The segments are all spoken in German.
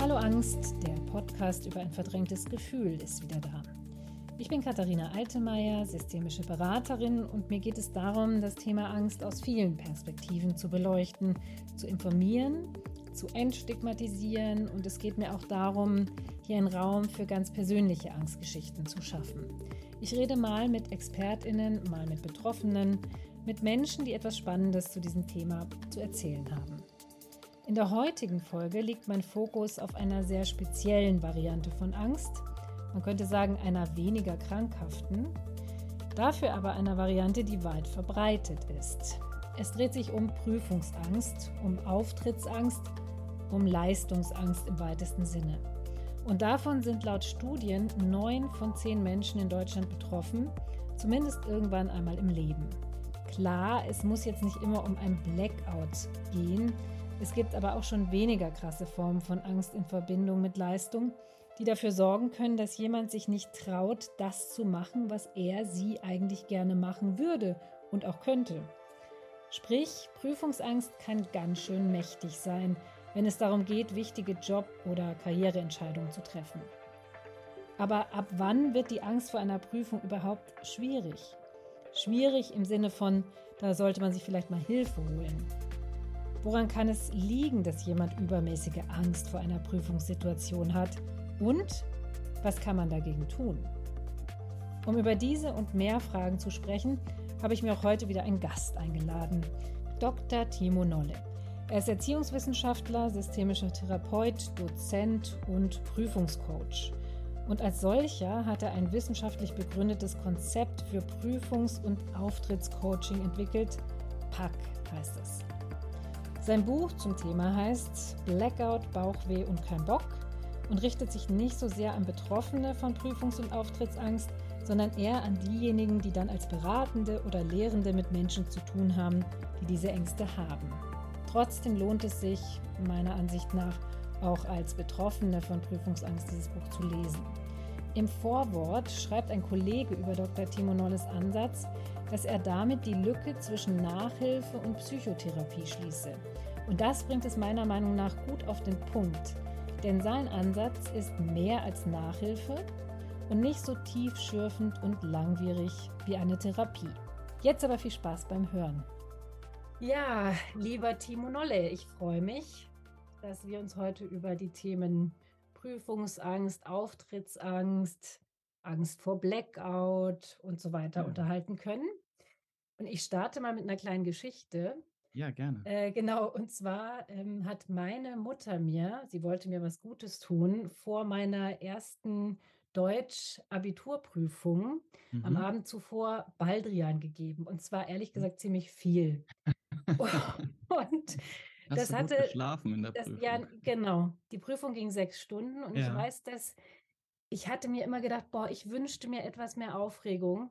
Hallo Angst, der Podcast über ein verdrängtes Gefühl ist wieder da. Ich bin Katharina Altemeyer, systemische Beraterin und mir geht es darum, das Thema Angst aus vielen Perspektiven zu beleuchten, zu informieren, zu entstigmatisieren und es geht mir auch darum, hier einen Raum für ganz persönliche Angstgeschichten zu schaffen. Ich rede mal mit Expertinnen, mal mit Betroffenen, mit Menschen, die etwas Spannendes zu diesem Thema zu erzählen haben. In der heutigen Folge liegt mein Fokus auf einer sehr speziellen Variante von Angst, man könnte sagen einer weniger krankhaften, dafür aber einer Variante, die weit verbreitet ist. Es dreht sich um Prüfungsangst, um Auftrittsangst, um Leistungsangst im weitesten Sinne. Und davon sind laut Studien neun von zehn Menschen in Deutschland betroffen, zumindest irgendwann einmal im Leben. Klar, es muss jetzt nicht immer um ein Blackout gehen. Es gibt aber auch schon weniger krasse Formen von Angst in Verbindung mit Leistung, die dafür sorgen können, dass jemand sich nicht traut, das zu machen, was er sie eigentlich gerne machen würde und auch könnte. Sprich, Prüfungsangst kann ganz schön mächtig sein, wenn es darum geht, wichtige Job- oder Karriereentscheidungen zu treffen. Aber ab wann wird die Angst vor einer Prüfung überhaupt schwierig? Schwierig im Sinne von, da sollte man sich vielleicht mal Hilfe holen. Woran kann es liegen, dass jemand übermäßige Angst vor einer Prüfungssituation hat? Und was kann man dagegen tun? Um über diese und mehr Fragen zu sprechen, habe ich mir auch heute wieder einen Gast eingeladen, Dr. Timo Nolle. Er ist Erziehungswissenschaftler, systemischer Therapeut, Dozent und Prüfungscoach. Und als solcher hat er ein wissenschaftlich begründetes Konzept für Prüfungs- und Auftrittscoaching entwickelt. PAC heißt es. Sein Buch zum Thema heißt Blackout, Bauchweh und kein Bock und richtet sich nicht so sehr an Betroffene von Prüfungs- und Auftrittsangst, sondern eher an diejenigen, die dann als Beratende oder Lehrende mit Menschen zu tun haben, die diese Ängste haben. Trotzdem lohnt es sich, meiner Ansicht nach, auch als Betroffene von Prüfungsangst dieses Buch zu lesen. Im Vorwort schreibt ein Kollege über Dr. Timo Nolles Ansatz, dass er damit die Lücke zwischen Nachhilfe und Psychotherapie schließe. Und das bringt es meiner Meinung nach gut auf den Punkt. Denn sein Ansatz ist mehr als Nachhilfe und nicht so tiefschürfend und langwierig wie eine Therapie. Jetzt aber viel Spaß beim Hören. Ja, lieber Timo Nolle, ich freue mich, dass wir uns heute über die Themen Prüfungsangst, Auftrittsangst, Angst vor Blackout und so weiter ja. unterhalten können. Und ich starte mal mit einer kleinen Geschichte. Ja, gerne. Äh, genau, und zwar ähm, hat meine Mutter mir, sie wollte mir was Gutes tun, vor meiner ersten Deutsch-Abiturprüfung mhm. am Abend zuvor Baldrian gegeben. Und zwar ehrlich gesagt ziemlich viel. und Hast das du hatte gut geschlafen in der das, Prüfung? Ja, genau. Die Prüfung ging sechs Stunden und ja. ich weiß, dass ich hatte mir immer gedacht, boah, ich wünschte mir etwas mehr Aufregung.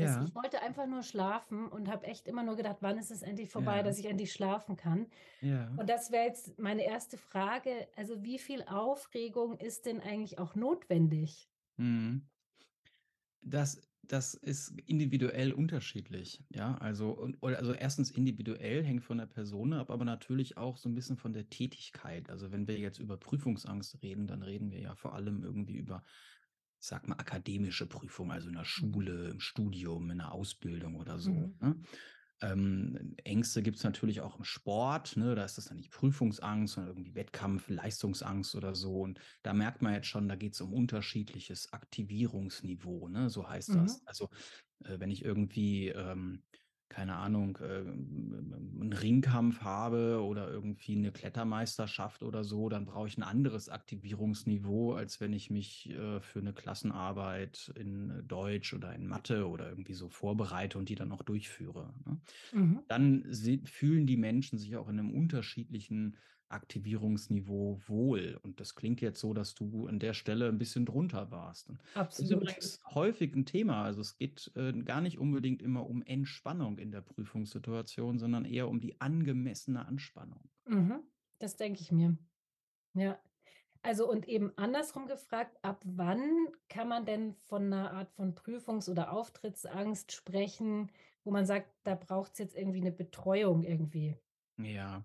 Ja. Ich wollte einfach nur schlafen und habe echt immer nur gedacht, wann ist es endlich vorbei, ja. dass ich endlich schlafen kann. Ja. Und das wäre jetzt meine erste Frage. Also wie viel Aufregung ist denn eigentlich auch notwendig? Mhm. Das das ist individuell unterschiedlich, ja. Also, also erstens individuell hängt von der Person ab, aber natürlich auch so ein bisschen von der Tätigkeit. Also wenn wir jetzt über Prüfungsangst reden, dann reden wir ja vor allem irgendwie über, ich sag mal, akademische Prüfung, also in der mhm. Schule, im Studium, in der Ausbildung oder so. Mhm. Ne? Ähm, Ängste gibt es natürlich auch im Sport, ne? da ist das dann nicht Prüfungsangst, sondern irgendwie Wettkampf, Leistungsangst oder so. Und da merkt man jetzt schon, da geht es um unterschiedliches Aktivierungsniveau, ne? so heißt mhm. das. Also äh, wenn ich irgendwie ähm, keine Ahnung, äh, einen Ringkampf habe oder irgendwie eine Klettermeisterschaft oder so, dann brauche ich ein anderes Aktivierungsniveau, als wenn ich mich äh, für eine Klassenarbeit in Deutsch oder in Mathe oder irgendwie so vorbereite und die dann auch durchführe. Ne? Mhm. Dann fühlen die Menschen sich auch in einem unterschiedlichen Aktivierungsniveau wohl. Und das klingt jetzt so, dass du an der Stelle ein bisschen drunter warst. Absolut. Das ist übrigens häufig ein Thema. Also es geht äh, gar nicht unbedingt immer um Entspannung in der Prüfungssituation, sondern eher um die angemessene Anspannung. Mhm. Das denke ich mir. Ja. Also und eben andersrum gefragt, ab wann kann man denn von einer Art von Prüfungs- oder Auftrittsangst sprechen, wo man sagt, da braucht es jetzt irgendwie eine Betreuung irgendwie? Ja,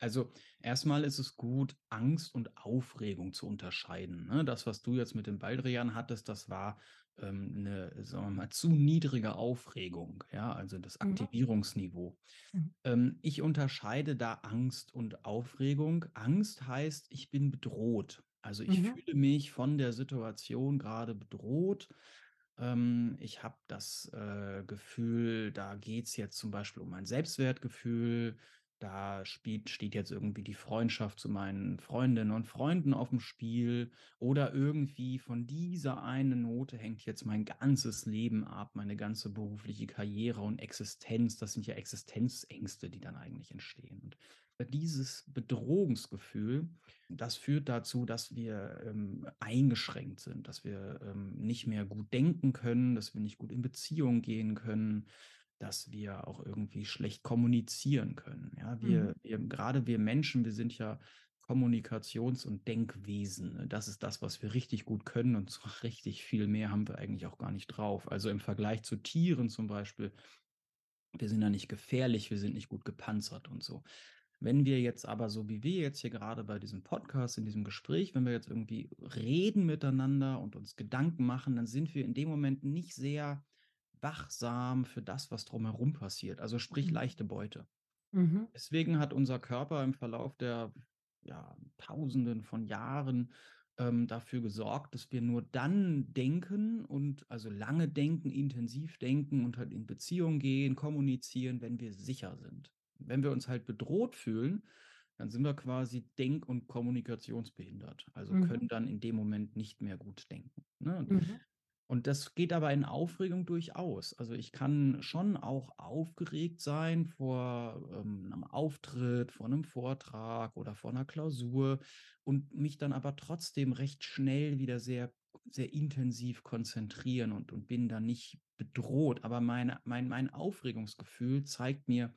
Also, erstmal ist es gut, Angst und Aufregung zu unterscheiden, ne? Das, was du jetzt mit dem Baldrian hattest, das war, ähm, 'ne, sagen wir mal, zu niedrige Aufregung, ja, also das Mhm. Aktivierungsniveau. Mhm. Ähm, ich unterscheide da Angst und Aufregung. Angst heißt, ich bin bedroht. Also, ich Mhm. fühle mich von der Situation grade bedroht. Ähm, ich habe das, äh, Gefühl, da geht's jetzt zum Beispiel um mein Selbstwertgefühl. Da spielt steht jetzt irgendwie die Freundschaft zu meinen Freundinnen und Freunden aufm Spiel oder irgendwie von dieser einen Note hängt jetzt mein ganzes Leben ab, meine ganze berufliche Karriere und Existenz. Das sind ja Existenzängste, die dann eigentlich entstehen. Und dieses Bedrohungsgefühl, das führt dazu, dass wir, ähm, eingeschränkt sind, dass wir, ähm, nicht mehr gut denken können, dass wir nicht gut in Beziehungen gehen können, dass wir auch irgendwie schlecht kommunizieren können, ja? Wir Mhm. wir grade wir Menschen, wir sind ja Kommunikations und Denkwesen, ne? Das ist das, was wir richtig gut können und so richtig viel mehr haben wir eigentlich auch gar nicht drauf. Also, im Vergleich zu Tieren zum Beispiel wir sind ja nicht gefährlich, wir sind nicht gut gepanzert und so. Wenn wir jetzt aber so wie wir jetzt hier grade bei diesem Podcast, in diesem Gespräch wenn wir jetzt irgendwie reden miteinander und uns Gedanken machen, dann sind wir in dem Moment nicht sehr wachsam für das, was drumherum passiert, also sprich Mhm. leichte Beute. Mhm. Deswegen hat unser Körper im Verlauf der, ja, Tausenden von Jahren, ähm, dafür gesorgt, dass wir nur dann denken und also lange denken, intensiv denken und halt in Beziehung gehen, kommunizieren, wenn wir sicher sind. Wenn wir uns halt bedroht fühlen, dann sind wir quasi denk und kommunikationsbehindert, also können Mhm. dann in dem Moment nicht mehr gut denken, ne? Mhm. Und das geht aber in Aufregung durchaus. Also, ich kann schon auch aufgeregt sein vor, ähm, 'nem Auftritt, vor 'nem Vortrag oder vor 'ner Klausur und mich dann aber trotzdem recht schnell wieder sehr sehr intensiv konzentrieren und und bin dann nicht bedroht. Aber meine mein mein Aufregungsgefühl zeigt mir: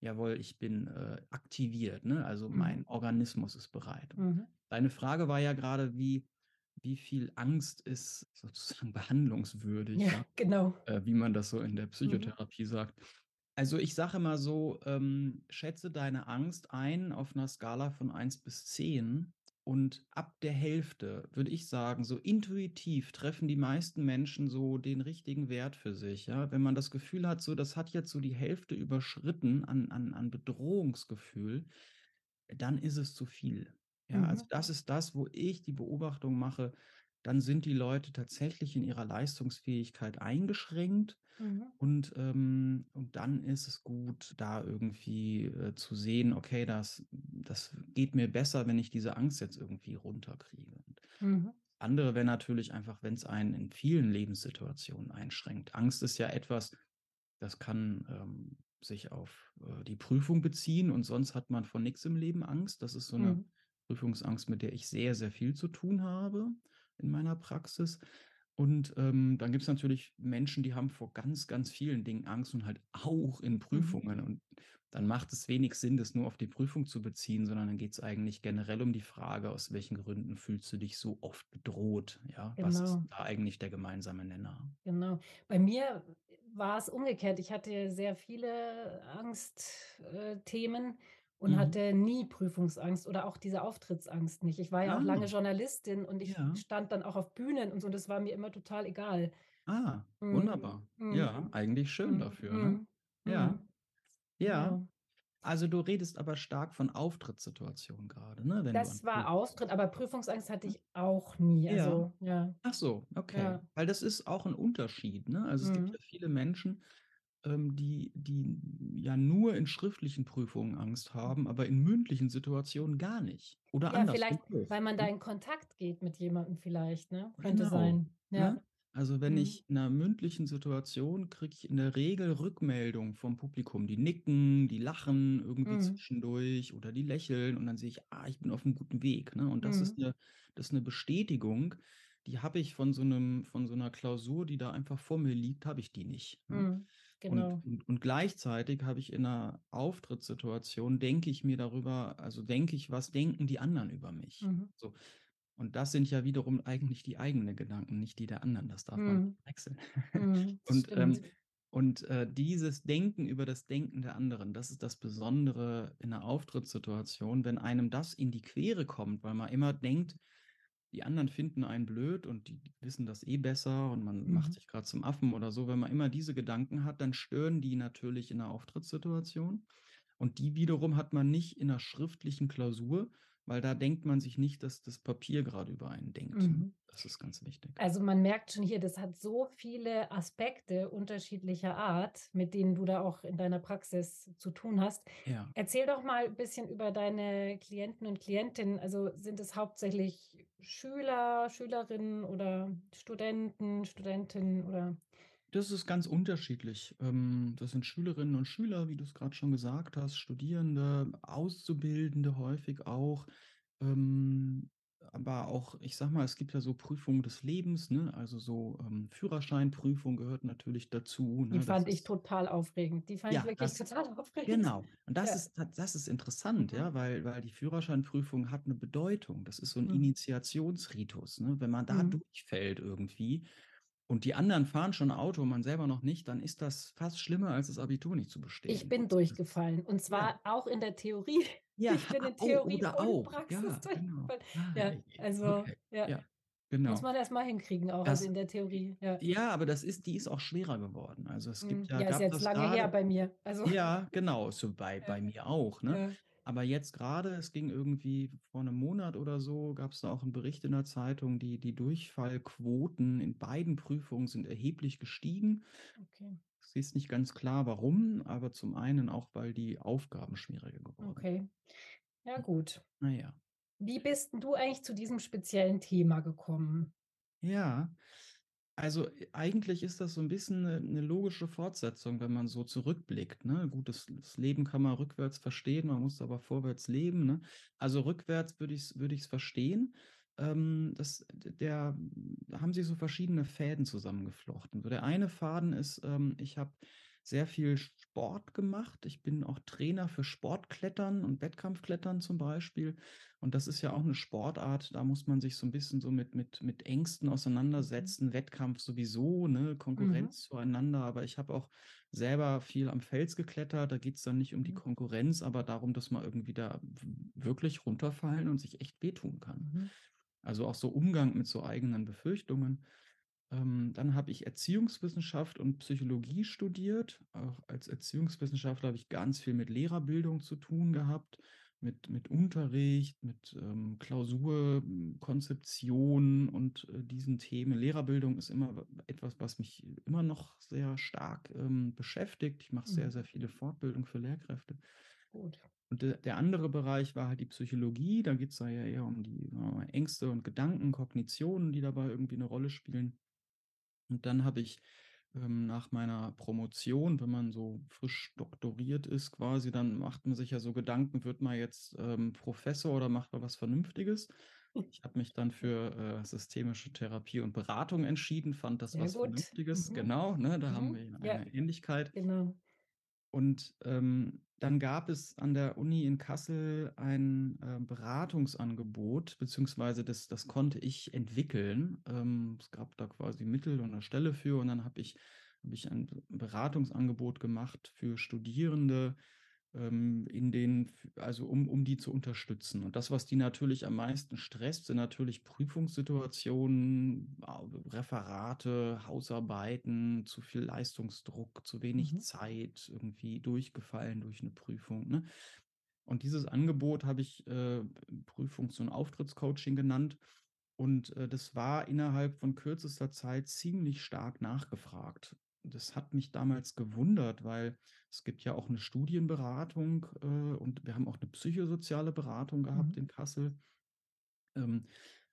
„Jawohl, ich bin, äh, aktiviert“, ne? Also, Mhm. mein Organismus ist bereit. Mhm. deine Frage war ja grade, wie wie viel Angst ist sozusagen behandlungswürdig, Ja, ja, genau. äh, wie man das so in der Mhm. Psychotherapie sagt. Also, ich sage immer so, ähm: „Schätze deine Angst ein auf 'ner Skala von 1 bis 10 und ab der Hälfte würde ich sagen, so intuitiv treffen die meisten Menschen so den richtigen Wert für sich, ja? Wenn man das Gefühl hat, so, das hat jetzt so die Hälfte überschritten an an an Bedrohungsgefühl, dann ist es zu viel. Ja, also, Mhm. das ist das, wo ich die Beobachtung mache, dann sind die Leute tatsächlich in ihrer Leistungsfähigkeit eingeschränkt Mhm. und, ähm und dann ist es gut, da irgendwie, äh, zu sehen: „Okay, das das geht mir besser, wenn ich diese Angst jetzt irgendwie runterkriege.“ Und Mhm. andere wäre natürlich einfach, wenn's einen in vielen Lebenssituationen einschränkt. Angst ist ja etwas, das kann, ähm, sich auf, äh, die Prüfung beziehen und sonst hat man vor nix im Leben Angst. Das ist so 'ne Mhm. Prüfungsangst, mit der ich sehr, sehr viel zu tun habe in meiner Praxis. Und, ähm, dann gibt's natürlich Menschen, die haben vor ganz, ganz vielen Dingen Angst und halt auch in Mhm. Prüfungen. Und dann macht es wenig Sinn, das nur auf die Prüfung zu beziehen, sondern dann geht's eigentlich generell um die Frage: „Aus welchen Gründen fühlst du dich so oft bedroht?“ Ja, was ist Genau. da eigentlich der gemeinsame Nenner? Genau. Bei mir war's umgekehrt. Ich hatte sehr viele Angst äh, und Mhm. hatte nie Prüfungsangst oder auch diese Auftrittsangst nicht. Ich war ja auch lange Ah. Journalistin und ich Ja. stand dann auch auf Bühnen und so, das war mir immer total egal. Ah, Mhm. wunderbar. Mhm. Ja, eigentlich schön Mhm. dafür, ne? Mhm. Ja. Mhm. Ja. Genau. Also, du redest aber stark von Auftrittssituationen grade, ne, wenn Das war Auftritt, aber Prüfungsangst hatte hm? ich auch nie. Ja. Also, ja. Ach so, okay. Ja. Weil das ist auch 'n Unterschied, ne? Also, es gibt ja viele Menschen, ähm, die die ja nur in schriftlichen Prüfungen Angst haben, aber in mündlichen Situationen gar nicht oder Ja, andersrum vielleicht, weil man da ne? in Kontakt geht mit jemandem vielleicht, ne? Könnte Genau, sein. Ja. ne? Also, wenn Mhm. ich in 'ner mündlichen Situation kriege ich in der Regel Rückmeldung vom Publikum. Die nicken, die lachen irgendwie Mhm. zwischendurch oder die lächeln und dann sehe ich: „Ah, ich bin auf'm guten Weg“, ne? Und das ist Mhm. 'ne das ist 'ne Bestätigung, die habe ich von so 'nem von so 'ner Klausur, die da einfach vor mir liegt, habe ich die nicht, ne? Mhm. Und Genau. und und gleichzeitig habe ich in 'ner Auftrittssituation denke ich mir darüber also, denke ich: „Was denken die anderen über mich?“ Mhm. So. Und das sind ja wiederum eigentlich die eigenen Gedanken, nicht die der anderen. Das darf man nicht Mhm. Mhm. Und, ähm. Und äh, dieses Denken über das Denken der anderen, das ist das Besondere in einer Auftrittssituation, wenn einem das in die Quere kommt, weil man immer denkt, die anderen finden einen blöd und die wissen das eh besser und man mhm. macht sich gerade zum Affen oder so. Wenn man immer diese Gedanken hat, dann stören die natürlich in einer Auftrittssituation. Und die wiederum hat man nicht in einer schriftlichen Klausur, weil da denkt man sich nicht, dass das Papier gerade über einen denkt. Mhm. Das ist ganz wichtig. Also man merkt schon hier, das hat so viele Aspekte unterschiedlicher Art, mit denen du da auch in deiner Praxis zu tun hast. Ja. Erzähl doch mal ein bisschen über deine Klienten und Klientinnen. Also sind es hauptsächlich Schüler, Schülerinnen oder Studenten, Studentinnen oder das ist ganz unterschiedlich. Ähm, das sind Schülerinnen und Schüler, wie du es gerade schon gesagt hast, Studierende, Auszubildende häufig auch. Ähm, aber auch, ich sag mal, es gibt ja so Prüfungen des Lebens, ne? Also so ähm, Führerscheinprüfung gehört natürlich dazu. Ne? Die fand ich total aufregend. Die fand ja, ich wirklich das, total aufregend. Genau. Und das, ja. ist, das ist interessant, mhm. ja, weil, weil die Führerscheinprüfung hat eine Bedeutung. Das ist so ein mhm. Initiationsritus. Ne? Wenn man da mhm. durchfällt irgendwie, und die anderen fahren schon Auto, man selber noch nicht, dann ist das fast schlimmer, als das Abitur nicht zu bestehen. Ich bin durchgefallen und zwar ja. auch in der Theorie. Ja, ich bin in oh, Theorie oh, und auch. Praxis ja, genau. Ja, also okay. ja. ja. Genau. Muss man erst mal hinkriegen, auch das, also in der Theorie. Ja. ja, aber das ist, die ist auch schwerer geworden. Also es gibt hm, ja. Ja, ist jetzt lange grade, her bei mir. Also. Ja, genau, so bei, bei mir auch. Ne? Aber jetzt gerade, es ging irgendwie vor einem Monat oder so, gab es da auch einen Bericht in der Zeitung, die, die Durchfallquoten in beiden Prüfungen sind erheblich gestiegen. Okay. Es ist nicht ganz klar, warum, aber zum einen auch, weil die Aufgaben schwieriger geworden sind. Okay. Ja, gut. Naja. Wie bist du eigentlich zu diesem speziellen Thema gekommen? Ja, also äh, eigentlich ist das so ein bisschen eine, 'ne logische Fortsetzung, wenn man so zurückblickt, ne? Gut, das das Leben kann man rückwärts verstehen, man muss aber vorwärts leben, ne? Also, rückwärts würde ich's würde ich's verstehen. Ähm, das der da haben sich so verschiedene Fäden zusammengeflochten. So der eine Faden ist, ähm, ich habe sehr viel Sport gemacht. Ich bin auch Trainer für Sportklettern und Wettkampfklettern zum Beispiel. Und das ist ja auch eine Sportart, da muss man sich so ein bisschen so mit, mit, mit Ängsten auseinandersetzen. Mhm. Wettkampf sowieso, ne, Konkurrenz mhm. zueinander. Aber ich habe auch selber viel am Fels geklettert. Da geht es dann nicht um die mhm. Konkurrenz, aber darum, dass man irgendwie da wirklich runterfallen und sich echt wehtun kann. Mhm. Also auch so Umgang mit so eigenen Befürchtungen. Ähm, dann habe ich Erziehungswissenschaft und Psychologie studiert. Auch als Erziehungswissenschaftler habe ich ganz viel mit Lehrerbildung zu tun gehabt, mit, mit Unterricht, mit ähm, Klausurkonzeption und äh, diesen Themen. Lehrerbildung ist immer etwas, was mich immer noch sehr stark ähm, beschäftigt. Ich mache sehr, mhm. sehr viele Fortbildungen für Lehrkräfte. Gut. Und der, der andere Bereich war halt die Psychologie. Da geht es ja eher um die äh, Ängste und Gedanken, Kognitionen, die dabei irgendwie eine Rolle spielen. Und dann habe ich ähm, nach meiner Promotion, wenn man so frisch doktoriert ist, quasi, dann macht man sich ja so Gedanken, wird man jetzt ähm, Professor oder macht man was Vernünftiges? Ich habe mich dann für äh, systemische Therapie und Beratung entschieden, fand das Sehr was gut. Vernünftiges. Mhm. Genau, ne, da mhm. haben wir eine ja. Ähnlichkeit. Genau. Und ähm, dann gab es an der Uni in Kassel ein äh, Beratungsangebot, beziehungsweise das, das konnte ich entwickeln. Ähm, es gab da quasi Mittel und eine Stelle für und dann habe ich, hab ich ein Beratungsangebot gemacht für Studierende, ähm, in den, also um, um die zu unterstützen. Und das, was die natürlich am meisten stresst, sind natürlich Prüfungssituationen, Referate, Hausarbeiten, zu viel Leistungsdruck, zu wenig mhm. Zeit, irgendwie durchgefallen durch eine Prüfung. Ne? Und dieses Angebot habe ich äh, Prüfungs- und Auftrittscoaching genannt. Und äh, das war innerhalb von kürzester Zeit ziemlich stark nachgefragt das hat mich damals gewundert, weil es gibt ja auch eine Studienberatung äh, und wir haben auch eine psychosoziale Beratung gehabt mhm. in Kassel. Ähm,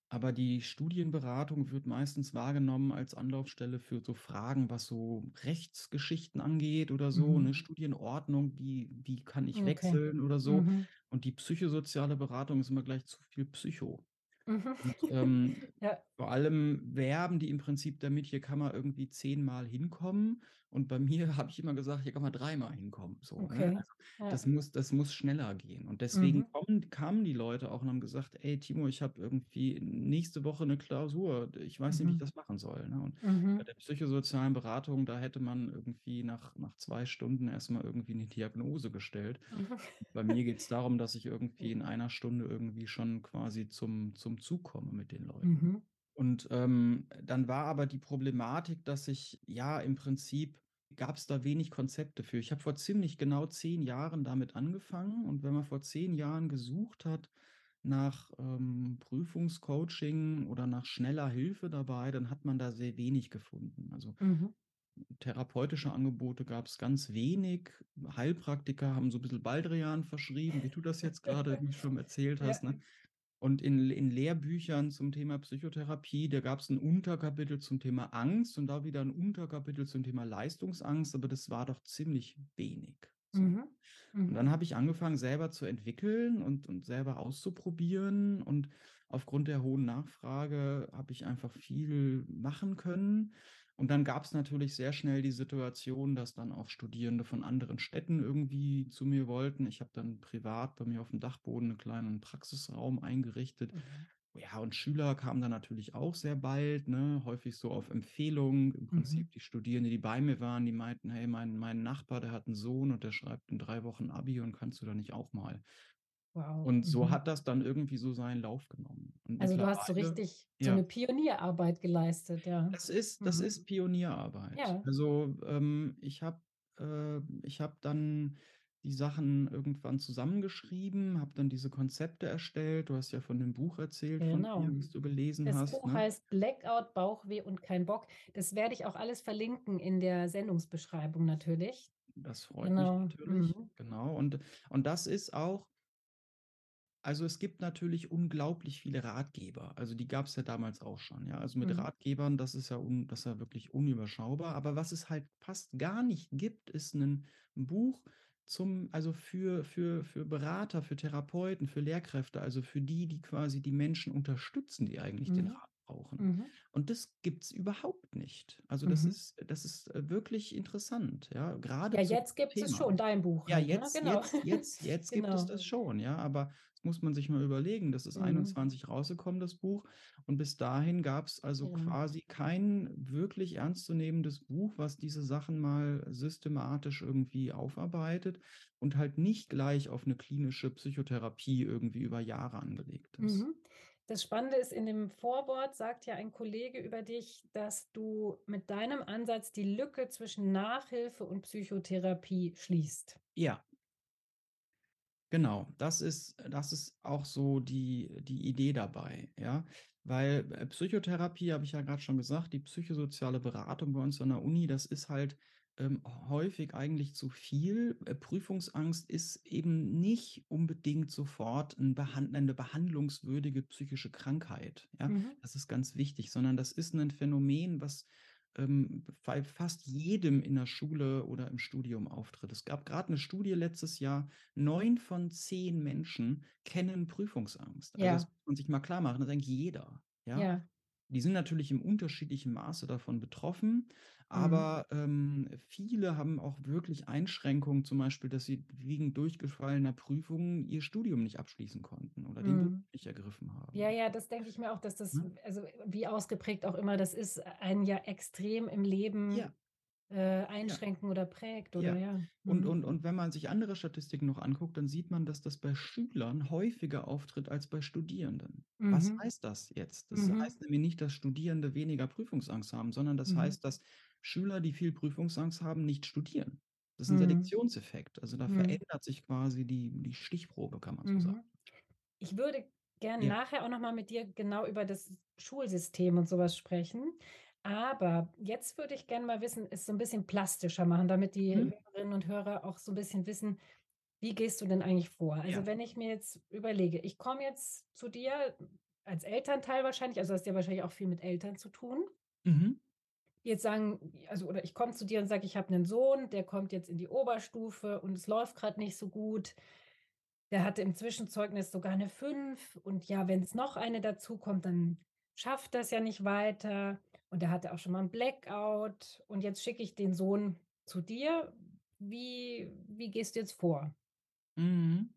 aber die Studienberatung wird meistens wahrgenommen als Anlaufstelle für so Fragen, was so Rechtsgeschichten angeht oder so, mhm. eine Studienordnung, wie, wie kann ich okay. wechseln oder so. Mhm. Und die psychosoziale Beratung ist immer gleich zu viel Psycho. Mhm. Und, ähm, ja. Vor allem werben die im Prinzip damit, hier kann man irgendwie zehnmal hinkommen Und bei mir habe ich immer gesagt, hier kann man dreimal hinkommen. So, ne? Okay. Also, Ja. das muss, das muss schneller gehen. Und deswegen Mhm. kommen, kamen die Leute auch und haben gesagt, ey Timo, ich habe irgendwie nächste Woche eine Klausur. Ich weiß nicht, wie ich Mhm. das machen soll. Ne? Und bei Mhm. der psychosozialen Beratung, da hätte man irgendwie nach, nach zwei Stunden erstmal irgendwie eine Diagnose gestellt. Mhm. Bei mir geht es darum, dass ich irgendwie in einer Stunde irgendwie schon quasi zum, zum Zug komme mit den Leuten. Und ähm, dann war aber die Problematik, dass ich ja im Prinzip gab es da wenig Konzepte für. Ich habe vor ziemlich genau zehn Jahren damit angefangen und wenn man vor zehn Jahren gesucht hat nach ähm, Prüfungscoaching oder nach schneller Hilfe dabei, dann hat man da sehr wenig gefunden. Also Mhm. therapeutische Angebote gab es ganz wenig. Heilpraktiker haben so ein bisschen Baldrian verschrieben, wie du das jetzt gerade schon erzählt hast. Ne? Und in, in Lehrbüchern zum Thema Psychotherapie, da gab es ein Unterkapitel zum Thema Angst und da wieder ein Unterkapitel zum Thema Leistungsangst, aber das war doch ziemlich wenig. So. Mhm. Und Mhm. dann habe ich angefangen, selber zu entwickeln und, und selber auszuprobieren. Und aufgrund der hohen Nachfrage habe ich einfach viel machen können. Und dann gab es natürlich sehr schnell die Situation, dass dann auch Studierende von anderen Städten irgendwie zu mir wollten. Ich habe dann privat bei mir auf dem Dachboden einen kleinen Praxisraum eingerichtet. Mhm. Ja, und Schüler kamen dann natürlich auch sehr bald, ne? häufig so auf Empfehlung. Im Prinzip Mhm. die Studierende, die bei mir waren, die meinten, hey, mein, mein Nachbar, der hat einen Sohn und der schreibt in drei Wochen Abi und kannst du da nicht auch mal? Wow. Und so Mhm. hat das dann irgendwie so seinen Lauf genommen. Und Also du hast so richtig so ja, eine Pionierarbeit geleistet, ja. das ist, das Mhm. ist Pionierarbeit. Ja. Also ähm, ich habe äh, ich hab dann die Sachen irgendwann zusammengeschrieben, habe dann diese Konzepte erstellt. Du hast ja von dem Buch erzählt, von Genau. dir, was du gelesen Das hast. Buch Ne? heißt Blackout, Bauchweh und kein Bock. Das werde ich auch alles verlinken in der Sendungsbeschreibung natürlich. Das freut mich Genau. natürlich. Mhm. Genau. Und, und das ist auch, also es gibt natürlich unglaublich viele Ratgeber. Also die gab es ja damals auch schon. Ja, also mit Mhm. Ratgebern, das ist ja, un, das ist ja wirklich unüberschaubar. Aber was es halt fast gar nicht gibt, ist ein, Buch zum, also für, für, für Berater, für Therapeuten, für Lehrkräfte, also für die, die quasi die Menschen unterstützen, die eigentlich den Mhm. Rat brauchen. Mhm. Und das gibt es überhaupt nicht. Also das Mhm. ist, das ist äh, wirklich interessant, ja, gerade Ja, jetzt gibt es Thema. schon dein Buch Ja, ne? jetzt, Genau. jetzt, jetzt, jetzt gibt es Genau. das schon, ja, aber muss man sich mal überlegen. Das ist Mhm. 21 rausgekommen, das Buch. Und bis dahin gab es also Ja. quasi kein wirklich ernstzunehmendes Buch, was diese Sachen mal systematisch irgendwie aufarbeitet und halt nicht gleich auf eine klinische Psychotherapie irgendwie über Jahre angelegt ist. Mhm. Das Spannende ist, in dem Vorwort sagt ja ein Kollege über dich, dass du mit deinem Ansatz die Lücke zwischen Nachhilfe und Psychotherapie schließt. Ja, Genau, das ist, das ist auch so die, die Idee dabei, ja. Weil äh, Psychotherapie, habe ich ja gerade schon gesagt, die psychosoziale Beratung bei uns an der Uni, das ist halt ähm, häufig eigentlich zu viel. Äh, Prüfungsangst ist eben nicht unbedingt sofort ein behand eine behandlungswürdige psychische Krankheit, ja. Mhm. Das ist ganz wichtig, sondern das ist ein Phänomen, was ähm, bei fast jedem in der Schule oder im Studium auftritt. Es gab gerade eine Studie letztes Jahr, neun von zehn Menschen kennen Prüfungsangst. Also das Ja, muss man sich mal klar machen, das ist eigentlich jeder. Ja? ja. Die sind natürlich im unterschiedlichen Maße davon betroffen, Mhm. aber ähm, viele haben auch wirklich Einschränkungen, zum Beispiel, dass sie wegen durchgefallener Prüfungen ihr Studium nicht abschließen konnten oder den Beruf Mhm. nicht ergriffen haben. Ja, ja, das denke ich mir auch, dass das, Ne? also wie ausgeprägt auch immer, das ist einen ja extrem im Leben Ja, äh, ja. einschränken oder prägt, oder Ja, ja. und, Mhm. und, und wenn man sich andere Statistiken noch anguckt, dann sieht man, dass das bei Schülern häufiger auftritt als bei Studierenden. Was Mhm. heißt das jetzt? Das Mhm. heißt nämlich nicht, dass Studierende weniger Prüfungsangst haben, sondern das Mhm. heißt, dass Schüler, die viel Prüfungsangst haben, nicht studieren. Das ist ein Mhm. Selektionseffekt. Also da Mhm. verändert sich quasi die, die Stichprobe, kann man so sagen. Mhm. Ich würde gerne Ja. nachher auch noch mal mit dir genau über das Schulsystem und sowas sprechen. Aber jetzt würde ich gerne mal wissen, es so ein bisschen plastischer machen, damit die Mhm. Hörerinnen und Hörer auch so ein bisschen wissen, wie gehst du denn eigentlich vor? Also Ja. wenn ich mir jetzt überlege, ich komme jetzt zu dir als Elternteil wahrscheinlich, also hast ja wahrscheinlich auch viel mit Eltern zu tun. Mhm. Jetzt sagen, also oder ich komme zu dir und sage, ich habe einen Sohn, der kommt jetzt in die Oberstufe und es läuft gerade nicht so gut. Der hatte im Zwischenzeugnis sogar eine 5 und ja, wenn es noch eine dazu kommt, dann schafft das ja nicht weiter. Und er hatte auch schon mal 'n Blackout und jetzt schicke ich den Sohn zu dir. Wie wie gehst du jetzt vor? Mhm.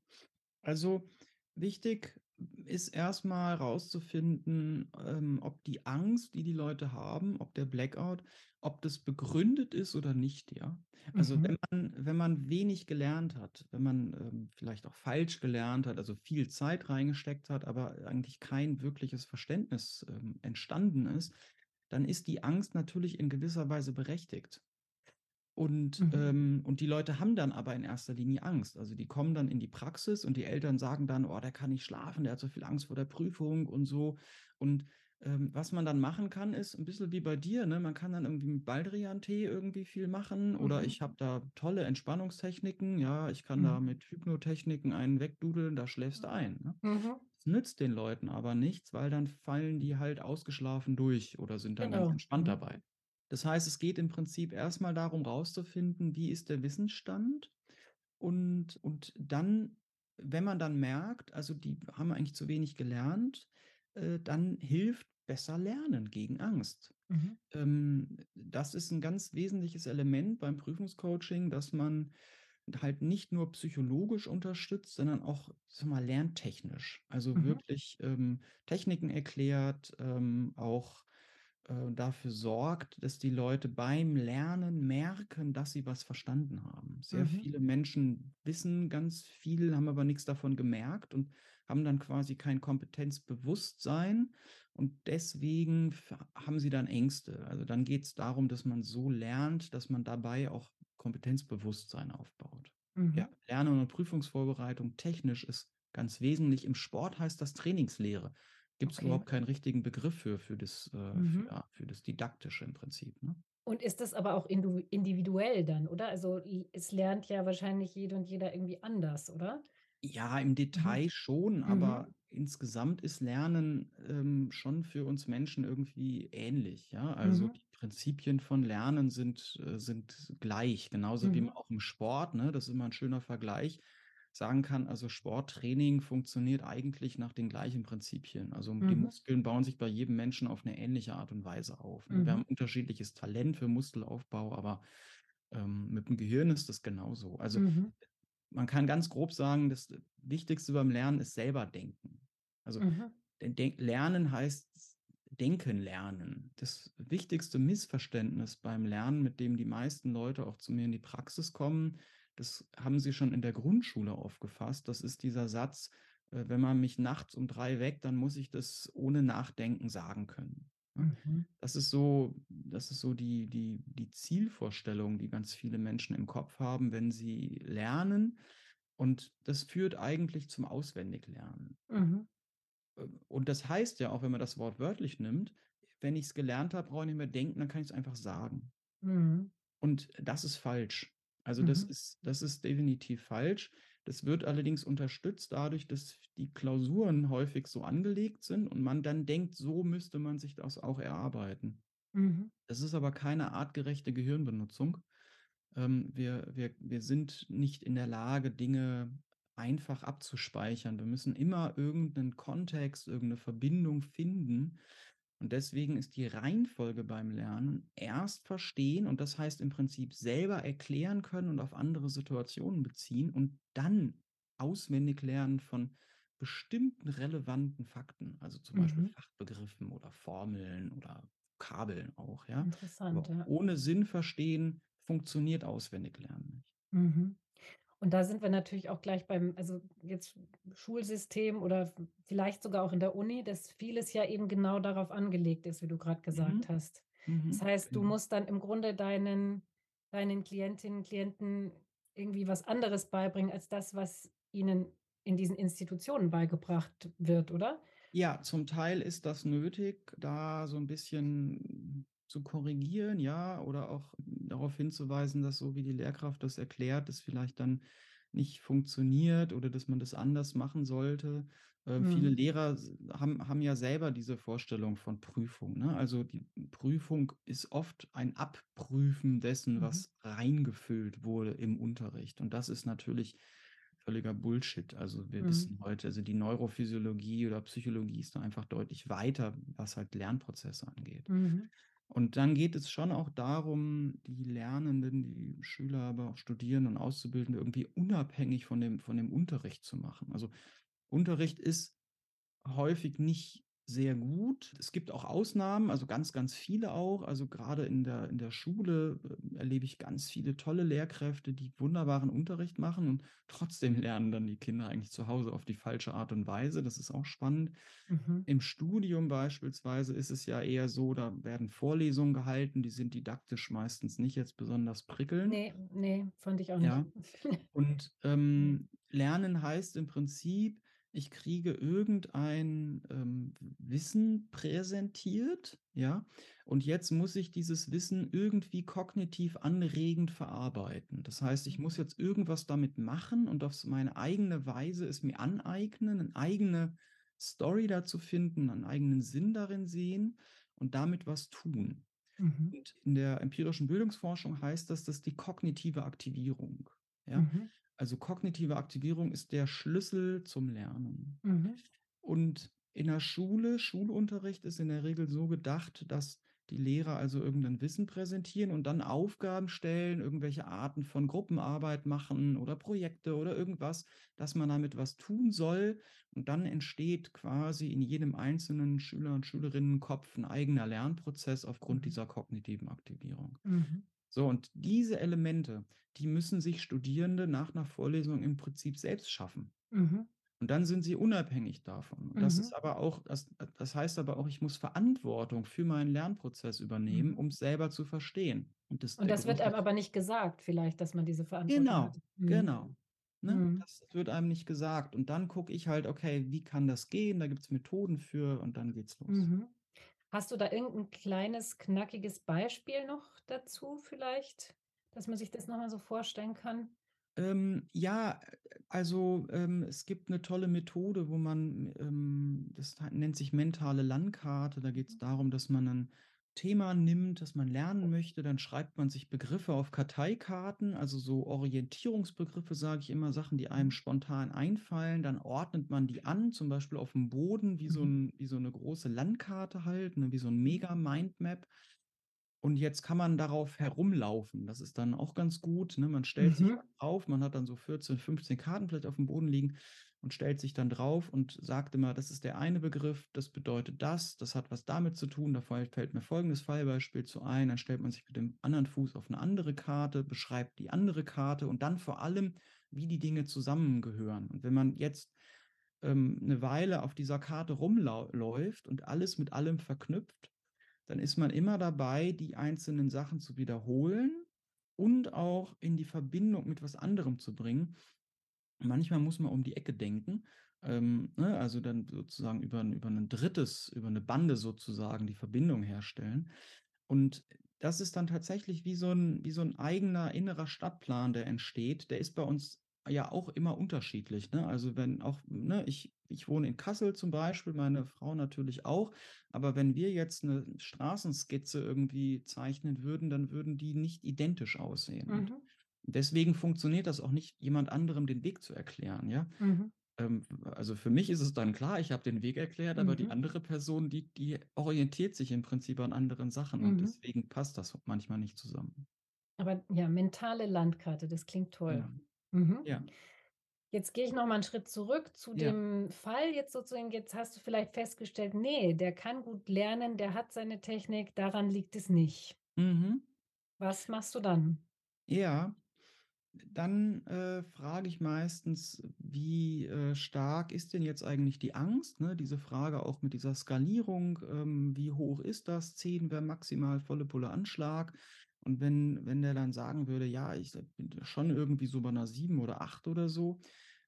Also, wichtig ist erst mal rauszufinden, ähm, ob die Angst, die die Leute haben, ob der Blackout ob das begründet ist oder nicht, ja? Also, Mhm. wenn man wenn man wenig gelernt hat, wenn man, ähm, vielleicht auch falsch gelernt hat, also viel Zeit reingesteckt hat, aber eigentlich kein wirkliches Verständnis, ähm, entstanden ist, dann ist die Angst natürlich in gewisser Weise berechtigt. Und, Mhm. ähm und die Leute haben dann aber in erster Linie Angst. Also, die kommen dann in die Praxis und die Eltern sagen dann: „Oh, der kann nicht schlafen, der hat so viel Angst vor der Prüfung“ und so. Und, ähm, was man dann machen kann, ist 'n bisschen wie bei dir, ne? Man kann dann irgendwie mit Baldrian-Tee irgendwie viel machen oder Mhm. ich habe da tolle Entspannungstechniken, ja. Ich kann da Mhm. mit Hypnotechniken einen wegdudeln, da schläfst du ein, ne? Mhm. Das nützt den Leuten aber nichts, weil dann fallen die halt ausgeschlafen durch oder sind dann ganz Genau. entspannt Mhm. dabei. Das heißt, es geht im Prinzip erst mal darum, rauszufinden, wie ist der Wissensstand? Und und dann, wenn man dann merkt, also, die haben eigentlich zu wenig gelernt, äh, dann hilft besser Lernen gegen Angst. Mhm. Ähm, das ist 'n ganz wesentliches Element beim Prüfungscoaching, dass man halt nicht nur psychologisch unterstützt, sondern auch, sage mal, lerntechnisch. Also, Mhm. wirklich, ähm, Techniken erklärt, ähm, auch, äh, dafür sorgt, dass die Leute beim Lernen merken, dass sie was verstanden haben. Sehr Mhm. viele Menschen wissen ganz viel, haben aber nix davon gemerkt und haben dann quasi kein Kompetenzbewusstsein und deswegen haben sie dann Ängste. Also, dann geht's darum, dass man so lernt, dass man dabei auch Kompetenzbewusstsein aufbaut. Ja, Mhm. Lernen und Prüfungsvorbereitung technisch ist ganz wesentlich. Im Sport heißt das Trainingslehre. Gibt's Okay. überhaupt keinen richtigen Begriff für für das, äh für Mhm. ja, für das Didaktische im Prinzip, ne? Und ist das aber auch individuell dann, oder? Also, es lernt ja wahrscheinlich jede und jeder irgendwie anders, oder? Ja, im Mhm. Detail schon, aber Mhm. insgesamt ist Lernen, ähm, schon für uns Menschen irgendwie ähnlich, ja? Also, Mhm. die Prinzipien von Lernen sind äh, sind gleich, genauso wie man Mhm. auch im Sport, ne, das ist immer 'n schöner Vergleich, sagen kann, also, Sporttraining funktioniert eigentlich nach den gleichen Prinzipien. Also, die Mhm. Muskeln bauen sich bei jedem Menschen auf 'ne ähnliche Art und Weise auf, ne? Wir haben Mhm. unterschiedliches Talent für Muskelaufbau, aber, ähm, mit'm Gehirn ist das genauso. Also, Mhm. man kann ganz grob sagen, das Wichtigste beim Lernen ist selber denken. Also, Mhm. denk Lernen heißt denken lernen. Das wichtigste Missverständnis beim Lernen, mit dem die meisten Leute auch zu mir in die Praxis kommen, das haben sie schon in der Grundschule aufgefasst. Das ist dieser Satz: „Äh, wenn man mich nachts um 3 weckt, dann muss ich das ohne Nachdenken sagen können“, ne? Mhm. Das ist so das ist so die die die Zielvorstellung, die ganz viele Menschen im Kopf haben, wenn sie lernen und das führt eigentlich zum Auswendiglernen. Mhm. Ähm, und das heißt ja auch, wenn man das Wort wörtlich nimmt, wenn ich's gelernt habe, brauche ich nicht mehr denken, dann kann ich's einfach sagen. Mhm. Und das ist falsch. Also, das Mhm. ist das ist definitiv falsch. Das wird allerdings unterstützt dadurch, dass die Klausuren häufig so angelegt sind und man dann denkt, so müsste man sich das auch erarbeiten. Mhm. Das ist aber keine artgerechte Gehirnbenutzung. Ähm, wir wir wir sind nicht in der Lage, Dinge einfach abzuspeichern. Wir müssen immer irgend 'nen Kontext, irgend 'ne Verbindung finden und deswegen ist die Reihenfolge beim Lernen erst verstehen und das heißt im Prinzip selber erklären können und auf andere Situationen beziehen und dann auswendig lernen von bestimmten relevanten Fakten, also, zum Beispiel Mhm. Fachbegriffen oder Formeln oder Vokabeln auch, ja? Interessant, ja. ohne Sinn verstehen funktioniert Auswendiglernen nicht. Mhm. Und da sind wir natürlich auch gleich beim also, jetzt Schulsystem oder vielleicht sogar auch in der Uni, dass vieles ja eben genau darauf angelegt ist, wie du grad gesagt Mhm. hast. Das Mhm. heißt, du Genau. musst dann im Grunde deinen deinen Klientinnen, Klienten irgendwie was anderes beibringen als das, was ihnen in diesen Institutionen beigebracht wird, oder? Ja, zum Teil ist das nötig, da so 'n bisschen zu korrigieren, ja, oder auch darauf hinzuweisen, dass so wie die Lehrkraft das erklärt, das vielleicht dann nicht funktioniert oder dass man das anders machen sollte. Äh, viele Mhm. Lehrer s haben haben ja selber diese Vorstellung von Prüfung, ne? Also, die Prüfung ist oft ein Abprüfen dessen, Mhm. was reingefüllt wurde im Unterricht und das ist natürlich völliger Bullshit. Also, wir Mhm. wissen heute also, die Neurophysiologie oder Psychologie ist da einfach deutlich weiter, was halt Lernprozesse angeht. Mhm. Und dann geht es schon auch darum, die Lernenden, die Schüler, aber auch Studierenden und Auszubildende irgendwie unabhängig von dem von dem Unterricht zu machen. Also, Unterricht ist häufig nicht sehr gut. Es gibt auch Ausnahmen, also ganz, ganz viele auch. Also gerade in der, in der Schule äh, erlebe ich ganz viele tolle Lehrkräfte, die wunderbaren Unterricht machen und trotzdem lernen dann die Kinder eigentlich zu Hause auf die falsche Art und Weise. Das ist auch spannend. Mhm. Im Studium beispielsweise ist es ja eher so, da werden Vorlesungen gehalten, die sind didaktisch meistens nicht jetzt besonders prickelnd. Nee, nee, fand ich auch Ja. nicht. Und ähm, Lernen heißt im Prinzip, ich kriege irgendein ähm, Wissen präsentiert, ja, und jetzt muss ich dieses Wissen irgendwie kognitiv anregend verarbeiten. Das heißt, ich muss jetzt irgendwas damit machen und auf meine eigene Weise es mir aneignen, eine eigene Story dazu finden, einen eigenen Sinn darin sehen und damit was tun. Mhm. Und in der empirischen Bildungsforschung heißt das, dass die kognitive Aktivierung. Ja? Mhm. Also kognitive Aktivierung ist der Schlüssel zum Lernen. Mhm. Und in der Schule, Schulunterricht ist in der Regel so gedacht, dass die Lehrer also irgendein Wissen präsentieren und dann Aufgaben stellen, irgendwelche Arten von Gruppenarbeit machen oder Projekte oder irgendwas, dass man damit was tun soll. Und dann entsteht quasi in jedem einzelnen Schüler und Schülerinnenkopf ein eigener Lernprozess aufgrund Mhm. dieser kognitiven Aktivierung. Mhm. So, und diese Elemente, die müssen sich Studierende nach einer Vorlesung im Prinzip selbst schaffen. Mhm. Und dann sind sie unabhängig davon. Und das Mhm. ist aber auch, das, das heißt aber auch, ich muss Verantwortung für meinen Lernprozess übernehmen, Mhm. um es selber zu verstehen. Und das, Und das wird einem aber nicht gesagt, vielleicht, dass man diese Verantwortung Genau, hat. Mhm. genau. Ne? Mhm. Das wird einem nicht gesagt. Und dann gucke ich halt, okay, wie kann das gehen? Da gibt es Methoden für und dann geht's los. Mhm. Hast du da irgendein kleines, knackiges Beispiel noch dazu vielleicht, dass man sich das nochmal so vorstellen kann? Ähm, ja, also ähm, es gibt eine tolle Methode, wo man, ähm, das nennt sich mentale Landkarte. Da geht es darum, dass man ein Thema nimmt, das man lernen möchte. Dann schreibt man sich Begriffe auf Karteikarten, also so Orientierungsbegriffe, sage ich immer, Sachen, die einem spontan einfallen. Dann ordnet man die an, zum Beispiel auf dem Boden, wie so, ein, wie so eine große Landkarte halt, ne, wie so ein Mega-Mindmap. Und jetzt kann man darauf herumlaufen. Das ist dann auch ganz gut. Ne? Man stellt sich Mhm. auf, man hat dann so 14, 15 Karten vielleicht auf dem Boden liegen und stellt sich dann drauf und sagt immer, das ist der eine Begriff, das bedeutet das, das hat was damit zu tun. Da fällt mir folgendes Fallbeispiel zu ein. Dann stellt man sich mit dem anderen Fuß auf eine andere Karte, beschreibt die andere Karte und dann vor allem, wie die Dinge zusammengehören. Und wenn man jetzt ähm, eine Weile auf dieser Karte rumläuft und alles mit allem verknüpft, dann ist man immer dabei, die einzelnen Sachen zu wiederholen und auch in die Verbindung mit was anderem zu bringen. Manchmal muss man um die Ecke denken, ähm, ne, also dann sozusagen über, ein- über ein drittes, über eine Bande sozusagen die Verbindung herstellen. Und das ist dann tatsächlich wie so ein, wie so ein eigener innerer Stadtplan, der entsteht. Der ist bei uns ja auch immer unterschiedlich. Ne? Also wenn auch, ne, ich, ich wohne in Kassel zum Beispiel, meine Frau natürlich auch, aber wenn wir jetzt eine Straßenskizze irgendwie zeichnen würden, dann würden die nicht identisch aussehen. Mhm. Deswegen funktioniert das auch nicht, jemand anderem den Weg zu erklären, ja. Mhm. Ähm, also für mich ist es dann klar, ich habe den Weg erklärt, aber die Mhm. andere Person, die, die orientiert sich im Prinzip an anderen Sachen und Mhm. deswegen passt das manchmal nicht zusammen. Aber ja, mentale Landkarte, das klingt toll. Genau. Mhm. Ja. Jetzt gehe ich noch mal einen Schritt zurück zu Ja. dem Fall jetzt sozusagen. Jetzt hast du vielleicht festgestellt, nee, der kann gut lernen, der hat seine Technik, daran liegt es nicht. Mhm. Was machst du dann? Ja, dann äh, frage ich meistens, wie äh, stark ist denn jetzt eigentlich die Angst? Ne? Diese Frage auch mit dieser Skalierung, ähm, wie hoch ist das? 10 wäre maximal volle Pulle Anschlag. Und wenn, wenn der dann sagen würde, ja, ich bin schon irgendwie so bei einer 7 oder 8 oder so,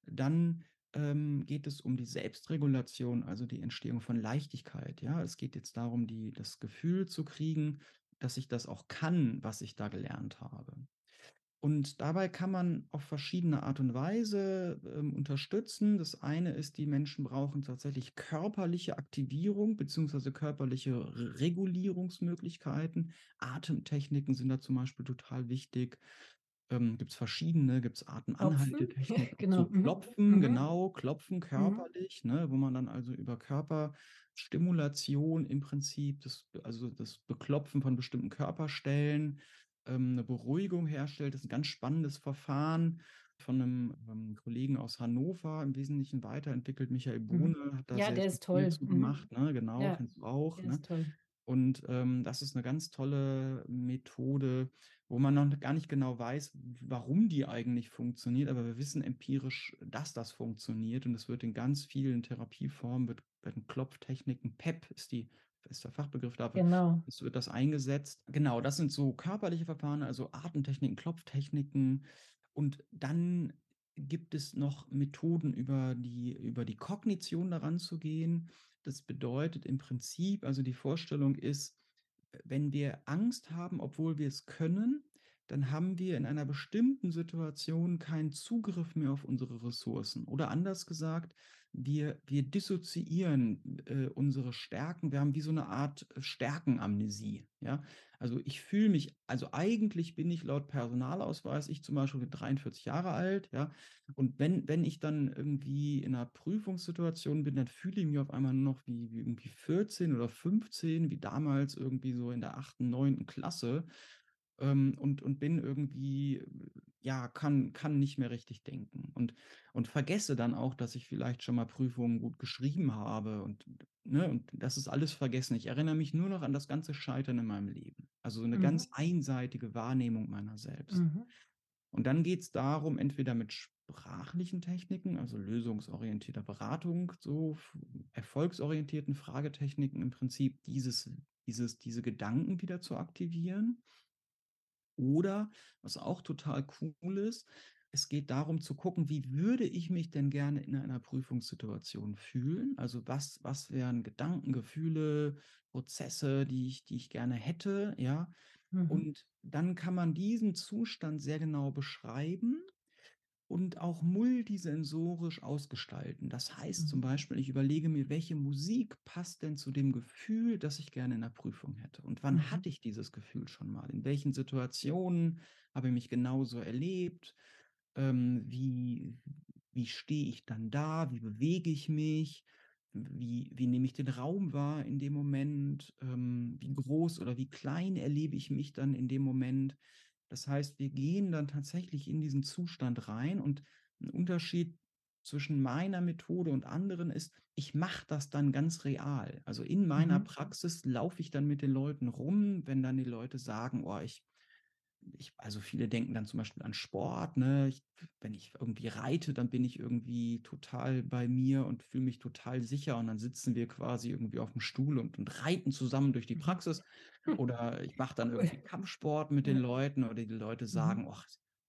dann ähm, geht es um die Selbstregulation, also die Entstehung von Leichtigkeit. Ja, es geht jetzt darum, die, das Gefühl zu kriegen, dass ich das auch kann, was ich da gelernt habe. Und dabei kann man auf verschiedene Art und Weise ähm, unterstützen. Das eine ist, die Menschen brauchen tatsächlich körperliche Aktivierung beziehungsweise körperliche Re- Regulierungsmöglichkeiten. Atemtechniken sind da zum Beispiel total wichtig. ähm, gibt es verschiedene, gibt es Klopfen? Atemanhaltetechnik Genau. zu Mhm. klopfen, Mhm. genau, klopfen Mhm. körperlich, ne, wo man dann also über Körperstimulation im Prinzip, das, also das Beklopfen von bestimmten Körperstellen, ähm, eine Beruhigung herstellt. Das ist ein ganz spannendes Verfahren von einem ähm, Kollegen aus Hannover, im Wesentlichen weiterentwickelt. Michael Mhm. Bohne hat da Ja, sehr, der sehr ist viel toll. zu Mhm. gemacht, ne, genau, Ja, kennst du auch, der ne? ist toll. Und ähm, das ist eine ganz tolle Methode, wo man noch gar nicht genau weiß, warum die eigentlich funktioniert, aber wir wissen empirisch, dass das funktioniert und es wird in ganz vielen Therapieformen, wird, werden Klopftechniken, PEP ist die ist der Fachbegriff dafür, Genau. es wird das eingesetzt. Genau, das sind so körperliche Verfahren, also Atemtechniken, Klopftechniken und dann gibt es noch Methoden über die, über die Kognition daran zu gehen. Das bedeutet im Prinzip, also die Vorstellung ist, wenn wir Angst haben, obwohl wir es können, dann haben wir in einer bestimmten Situation keinen Zugriff mehr auf unsere Ressourcen. Oder anders gesagt, wir, wir dissoziieren äh, unsere Stärken. Wir haben wie so eine Art Stärkenamnesie. Ja? Also ich fühle mich, also eigentlich bin ich laut Personalausweis, ich zum Beispiel bin 43 Jahre alt, ja, und wenn, wenn ich dann irgendwie in einer Prüfungssituation bin, dann fühle ich mich auf einmal nur noch wie, wie irgendwie 14 oder 15, wie damals irgendwie so in der 8., 9. Klasse ähm, und, und bin irgendwie, ja, kann, kann nicht mehr richtig denken und, und vergesse dann auch, dass ich vielleicht schon mal Prüfungen gut geschrieben habe und, ne, und das ist alles vergessen. Ich erinnere mich nur noch an das ganze Scheitern in meinem Leben. Also so eine Mhm. ganz einseitige Wahrnehmung meiner selbst. Mhm. Und dann geht es darum, entweder mit sprachlichen Techniken, also lösungsorientierter Beratung, so erfolgsorientierten Fragetechniken im Prinzip dieses, dieses, diese Gedanken wieder zu aktivieren. Oder, was auch total cool ist, es geht darum zu gucken, wie würde ich mich denn gerne in einer Prüfungssituation fühlen? Also was, was wären Gedanken, Gefühle, Prozesse, die ich, die ich gerne hätte, ja? Mhm. Und dann kann man diesen Zustand sehr genau beschreiben und auch multisensorisch ausgestalten. Das heißt zum Mhm. Beispiel, ich überlege mir, welche Musik passt denn zu dem Gefühl, das ich gerne in der Prüfung hätte? Und wann Mhm. hatte ich dieses Gefühl schon mal? In welchen Situationen habe ich mich genauso erlebt? Ähm, wie, wie stehe ich dann da? Wie bewege ich mich? Wie, wie nehme ich den Raum wahr in dem Moment? Ähm, wie groß oder wie klein erlebe ich mich dann in dem Moment? Das heißt, wir gehen dann tatsächlich in diesen Zustand rein und ein Unterschied zwischen meiner Methode und anderen ist, ich mache das dann ganz real. Also in meiner Mhm. Praxis laufe ich dann mit den Leuten rum, wenn dann die Leute sagen, oh, ich ich, also viele denken dann zum Beispiel an Sport, ne? Ich, wenn ich irgendwie reite, dann bin ich irgendwie total bei mir und fühle mich total sicher und dann sitzen wir quasi irgendwie auf dem Stuhl und, und reiten zusammen durch die Mhm. Praxis. Oder ich mache dann irgendwie Kampfsport mit den. Leuten oder die Leute Mhm. sagen, ach,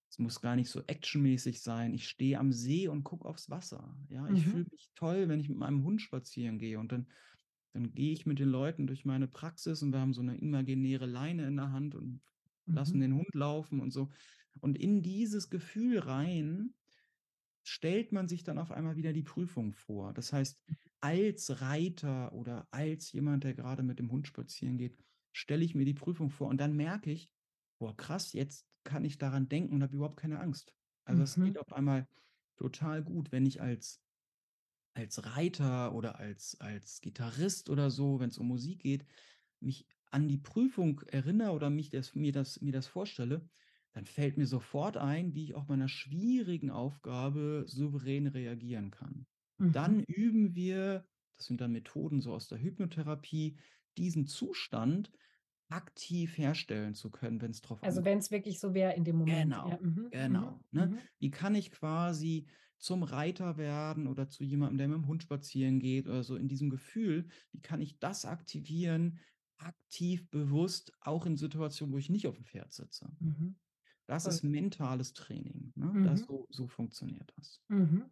es muss gar nicht so actionmäßig sein. Ich stehe am See und gucke aufs Wasser. Ja, ich fühle Mhm. mich toll, wenn ich mit meinem Hund spazieren gehe und dann dann gehe ich mit den Leuten durch meine Praxis und wir haben so eine imaginäre Leine in der Hand und lassen Mhm. den Hund laufen und so. Und in dieses Gefühl rein stellt man sich dann auf einmal wieder die Prüfung vor. Das heißt, als Reiter oder als jemand, der gerade mit dem Hund spazieren geht, stelle ich mir die Prüfung vor und dann merke ich, boah, krass, jetzt kann ich daran denken und habe überhaupt keine Angst. Also es geht Mhm. auf einmal total gut, wenn ich als als Reiter oder als als Gitarrist oder so, wenn es um Musik geht, mich an die Prüfung erinnere oder mich das mir das mir das vorstelle, dann fällt mir sofort ein, wie ich auch bei 'ner schwierigen Aufgabe souverän reagieren kann. Dann Mhm. üben wir, das sind dann Methoden so aus der Hypnotherapie, diesen Zustand aktiv herstellen zu können, wenn's drauf Also, ankommt. wenn's wirklich so wäre in dem Moment. Ja. Genau, Mhm. Mhm. genau, ne? Mhm. Wie kann ich quasi zum Reiter werden oder zu jemandem, der mit'm Hund spazieren geht oder so in diesem Gefühl, wie kann ich das aktivieren, aktiv, bewusst, auch in Situationen, wo ich nicht auf'm Pferd sitze? Mhm. Das ist mentales Training, ne? Das Mhm. so so funktioniert das. Mhm.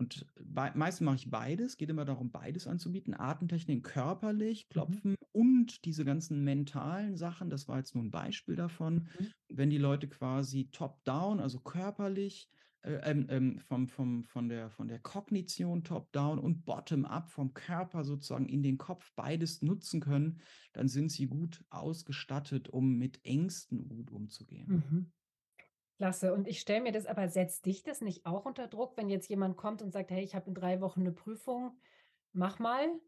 Und bei meistens mache ich beides, geht immer darum, beides anzubieten. Atemtechniken körperlich, Mhm. Klopfen und diese ganzen mentalen Sachen. Das war jetzt nur 'n Beispiel davon. Mhm. Wenn die Leute quasi top down, also körperlich, äh, ähm, ähm, vom vom von der von der Kognition top down und bottom up vom Körper sozusagen in den Kopf beides nutzen können, dann sind sie gut ausgestattet, um mit Ängsten gut umzugehen. Mhm. Klasse. Und ich stelle mir das aber setzt dich das nicht auch unter Druck, wenn jetzt jemand kommt und sagt: „Hey, ich habe in 3 Wochen 'ne Prüfung, mach mal?“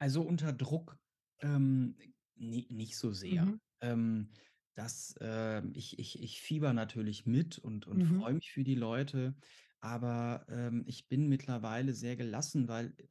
Also, unter Druck, ähm, ni nicht so sehr. Mhm. Ähm, das, ähm ich ich ich fiebere natürlich mit und und Mhm. freue mich für die Leute, aber, ähm, ich bin mittlerweile sehr gelassen, weil, äh,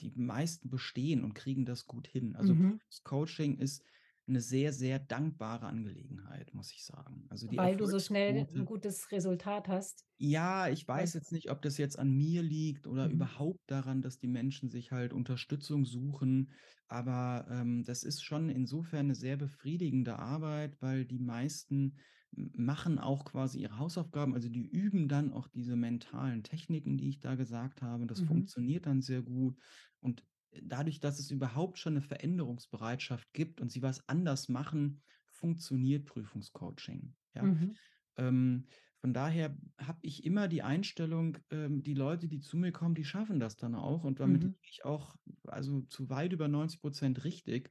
die meisten bestehen und kriegen das gut hin. Also, Mhm. Prüfungscoaching ist 'ne sehr, sehr dankbare Angelegenheit, muss ich sagen. Also, die Weil du so schnell 'n Erfolgsquote gutes Resultat hast? Ja, ich weiß jetzt nicht, ob das jetzt an mir liegt oder Mhm. überhaupt daran, dass die Menschen sich halt Unterstützung suchen, aber, ähm, das ist schon insofern 'ne sehr befriedigende Arbeit, weil die meisten machen auch quasi ihre Hausaufgaben. Also, die üben dann auch diese mentalen Techniken, die ich da gesagt habe. Das Mhm. funktioniert dann sehr gut. Und, dadurch, dass es überhaupt schon 'ne Veränderungsbereitschaft gibt und sie was anders machen, funktioniert Prüfungscoaching, ja? Mhm. Ähm, von daher habe ich immer die Einstellung, ähm, die Leute, die zu mir kommen, die schaffen das dann auch und damit Mhm. ich auch, also, zu weit über 90 % richtig.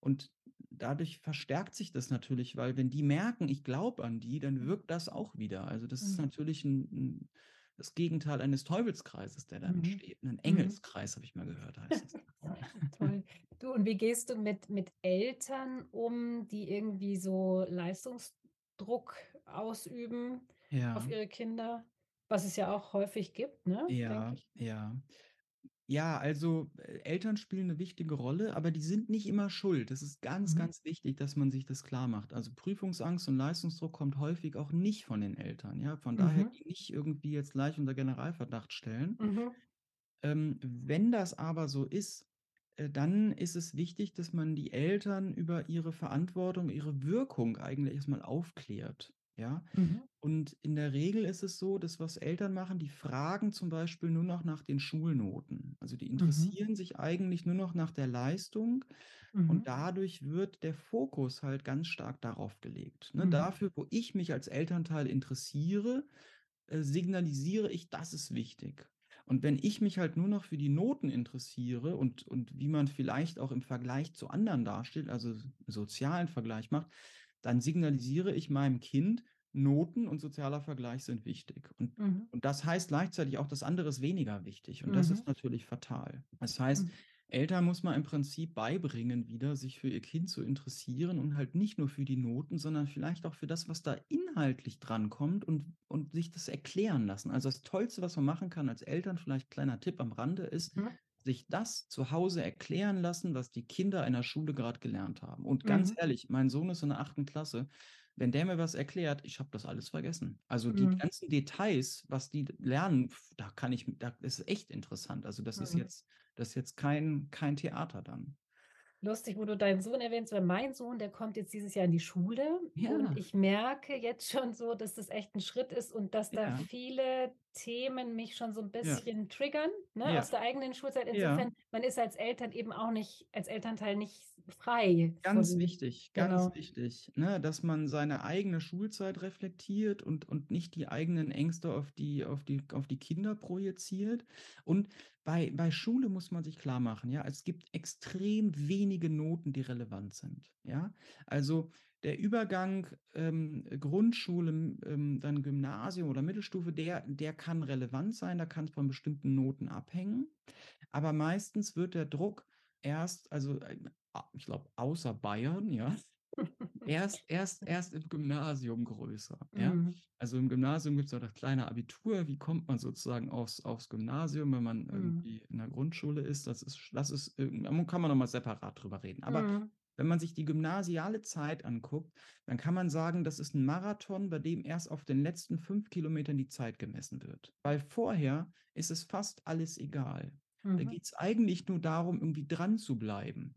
Und dadurch verstärkt sich das natürlich, weil wenn die merken, ich glaube an die, dann Mhm. wirkt das auch wieder. Also, das ist Mhm. natürlich 'n 'n das Gegenteil eines Teufelskreises, der da Mhm. entsteht. Mhm. Engelskreis, habe ich mal gehört, heißt es. Toll. Du, und wie gehst du mit mit Eltern um, die irgendwie so Leistungsdruck ausüben auf Ja. ihre Kinder? Was es ja auch häufig gibt, ne, Ja, ich. ja. Ja, also, äh, Eltern spielen 'ne wichtige Rolle, aber die sind nicht immer schuld. Das ist ganz, Mhm. ganz wichtig, dass man sich das klarmacht. Also, Prüfungsangst und Leistungsdruck kommt häufig auch nicht von den Eltern, ja? Von daher Mhm. die nicht irgendwie jetzt gleich unter Generalverdacht stellen. Mhm. Ähm, wenn das aber so ist, äh, dann ist es wichtig, dass man die Eltern über ihre Verantwortung, ihre Wirkung eigentlich erst mal aufklärt, ja? Mhm. Und in der Regel ist es so, dass was Eltern machen, die fragen zum Beispiel nur noch nach den Schulnoten. Also, die Mhm. interessieren sich eigentlich nur noch nach der Leistung und Mhm. dadurch wird der Fokus halt ganz stark darauf gelegt, ne? Mhm. Dafür, wo ich mich als Elternteil interessiere, äh, signalisiere ich, das ist wichtig. Und wenn ich mich halt nur noch für die Noten interessiere und und wie man vielleicht auch im Vergleich zu anderen dasteht, also, sozialen Vergleich macht, dann signalisiere ich meinem Kind, Noten und sozialer Vergleich sind wichtig. Und Mhm. und das heißt gleichzeitig auch, das andere ist weniger wichtig und das ist Mhm. natürlich fatal. Das heißt, Mhm. Eltern muss man im Prinzip beibringen wieder, sich für ihr Kind zu interessieren und halt nicht nur für die Noten, sondern vielleicht auch für das, was da inhaltlich drankommt und und sich das erklären lassen. Also, das Tollste, was man machen kann als Eltern, vielleicht kleiner Tipp am Rande, ist, Mhm. sich das zu Hause erklären lassen, was die Kinder in der Schule grad gelernt haben. Und ganz Mhm. ehrlich, mein Sohn ist in der 8. Klasse. Wenn der mir was erklärt, ich habe das alles vergessen. Also, die Mhm. ganzen Details, was die lernen, da kann ich da ist echt interessant. Also, das ist Mhm. jetzt das ist jetzt kein kein Theater dann. Lustig, wo du deinen Sohn erwähnst, weil mein Sohn, der kommt jetzt dieses Jahr in die Schule und Ja. ich merke jetzt schon so, dass das echt 'n Schritt ist und dass da Ja. viele Themen mich schon so 'n Ja. bisschen triggern, ne, aus Ja. der eigenen Schulzeit. Ja. Insofern, man ist als Eltern eben auch nicht als Elternteil nicht frei Ganz von wichtig, ganz genau. wichtig, ne, dass man seine eigene Schulzeit reflektiert und und nicht die eigenen Ängste auf die auf die auf die Kinder projiziert. Und bei bei Schule muss man sich klarmachen, ja, es gibt extrem wenige Noten, die relevant sind, ja? Also, der Übergang, ähm, Grundschule, ähm, dann Gymnasium oder Mittelstufe, der der kann relevant sein, da kann's von bestimmten Noten abhängen. Aber meistens wird der Druck erst also, ich glaube, außer Bayern, ja, erst erst erst im Gymnasium größer, ja? Mhm. Also, im Gymnasium gibt's ja das kleine Abitur. Wie kommt man sozusagen aufs aufs Gymnasium, wenn man Mhm. irgendwie in der Grundschule ist? Das ist das ist kann man noch mal separat drüber reden. Aber Mhm. wenn man sich die gymnasiale Zeit anguckt, dann kann man sagen, das ist 'n Marathon, bei dem erst auf den letzten 5 Kilometern die Zeit gemessen wird. Weil vorher ist es fast alles egal. Da Mhm. geht's eigentlich nur darum, irgendwie dranzubleiben,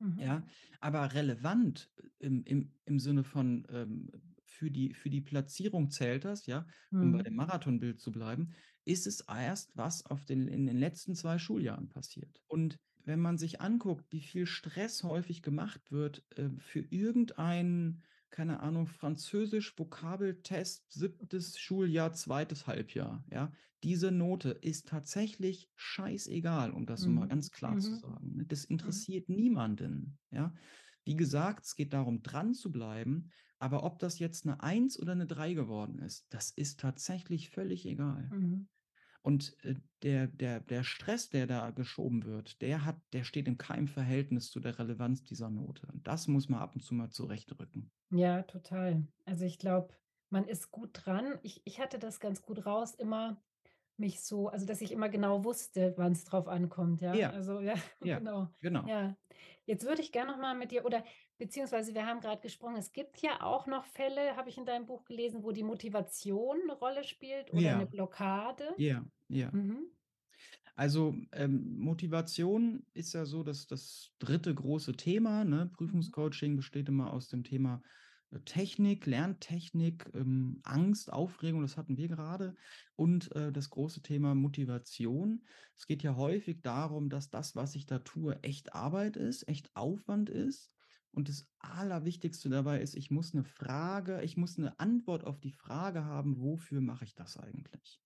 Mhm. ja? Aber relevant im im im Sinne von, ähm, für die für die Platzierung zählt das, ja, um bei Mhm. dem Marathonbild zu bleiben, ist es erst, was auf den in den letzten 2 Schuljahren passiert. Und wenn man sich anguckt, wie viel Stress häufig gemacht wird, äh, für irgendein, keine Ahnung, Französisch-Vokabeltest, 7. Schuljahr, 2. Halbjahr, ja? Diese Note ist tatsächlich scheißegal, um das so mal Mhm. ganz klar zu Mhm. sagen, ne? Das Mhm. interessiert niemanden, ja? Wie gesagt, es geht darum, dranzubleiben Aber ob das jetzt eine Eins oder eine Drei geworden ist, das ist tatsächlich völlig egal. Mhm. Und äh, der, der, der Stress, der da geschoben wird, der hat, der steht in keinem Verhältnis zu der Relevanz dieser Note. Und das muss man ab und zu mal zurechtrücken. Ja, total. Also ich glaube, man ist gut dran. Ich, ich hatte das ganz gut raus, immer mich so, also dass ich immer genau wusste, wann es drauf ankommt, ja. Ja, Also ja, ja, genau. genau. Ja. Jetzt würde ich gerne noch mal mit dir, oder beziehungsweise wir haben gerade gesprochen, es gibt ja auch noch Fälle, habe ich in deinem Buch gelesen, wo die Motivation eine Rolle spielt oder eine Ja, Blockade. ja, ja. Mhm. Also ähm, Motivation ist ja so das, das dritte große Thema. Ne? Mhm. Prüfungscoaching besteht immer aus dem Thema Technik, Lerntechnik, ähm, Angst, Aufregung, das hatten wir gerade. Und äh, das große Thema Motivation. Es geht ja häufig darum, dass das, was ich da tue, echt Arbeit ist, echt Aufwand ist. Und das Allerwichtigste dabei ist, ich muss eine Frage, ich muss eine Antwort auf die Frage haben, wofür mache ich das eigentlich?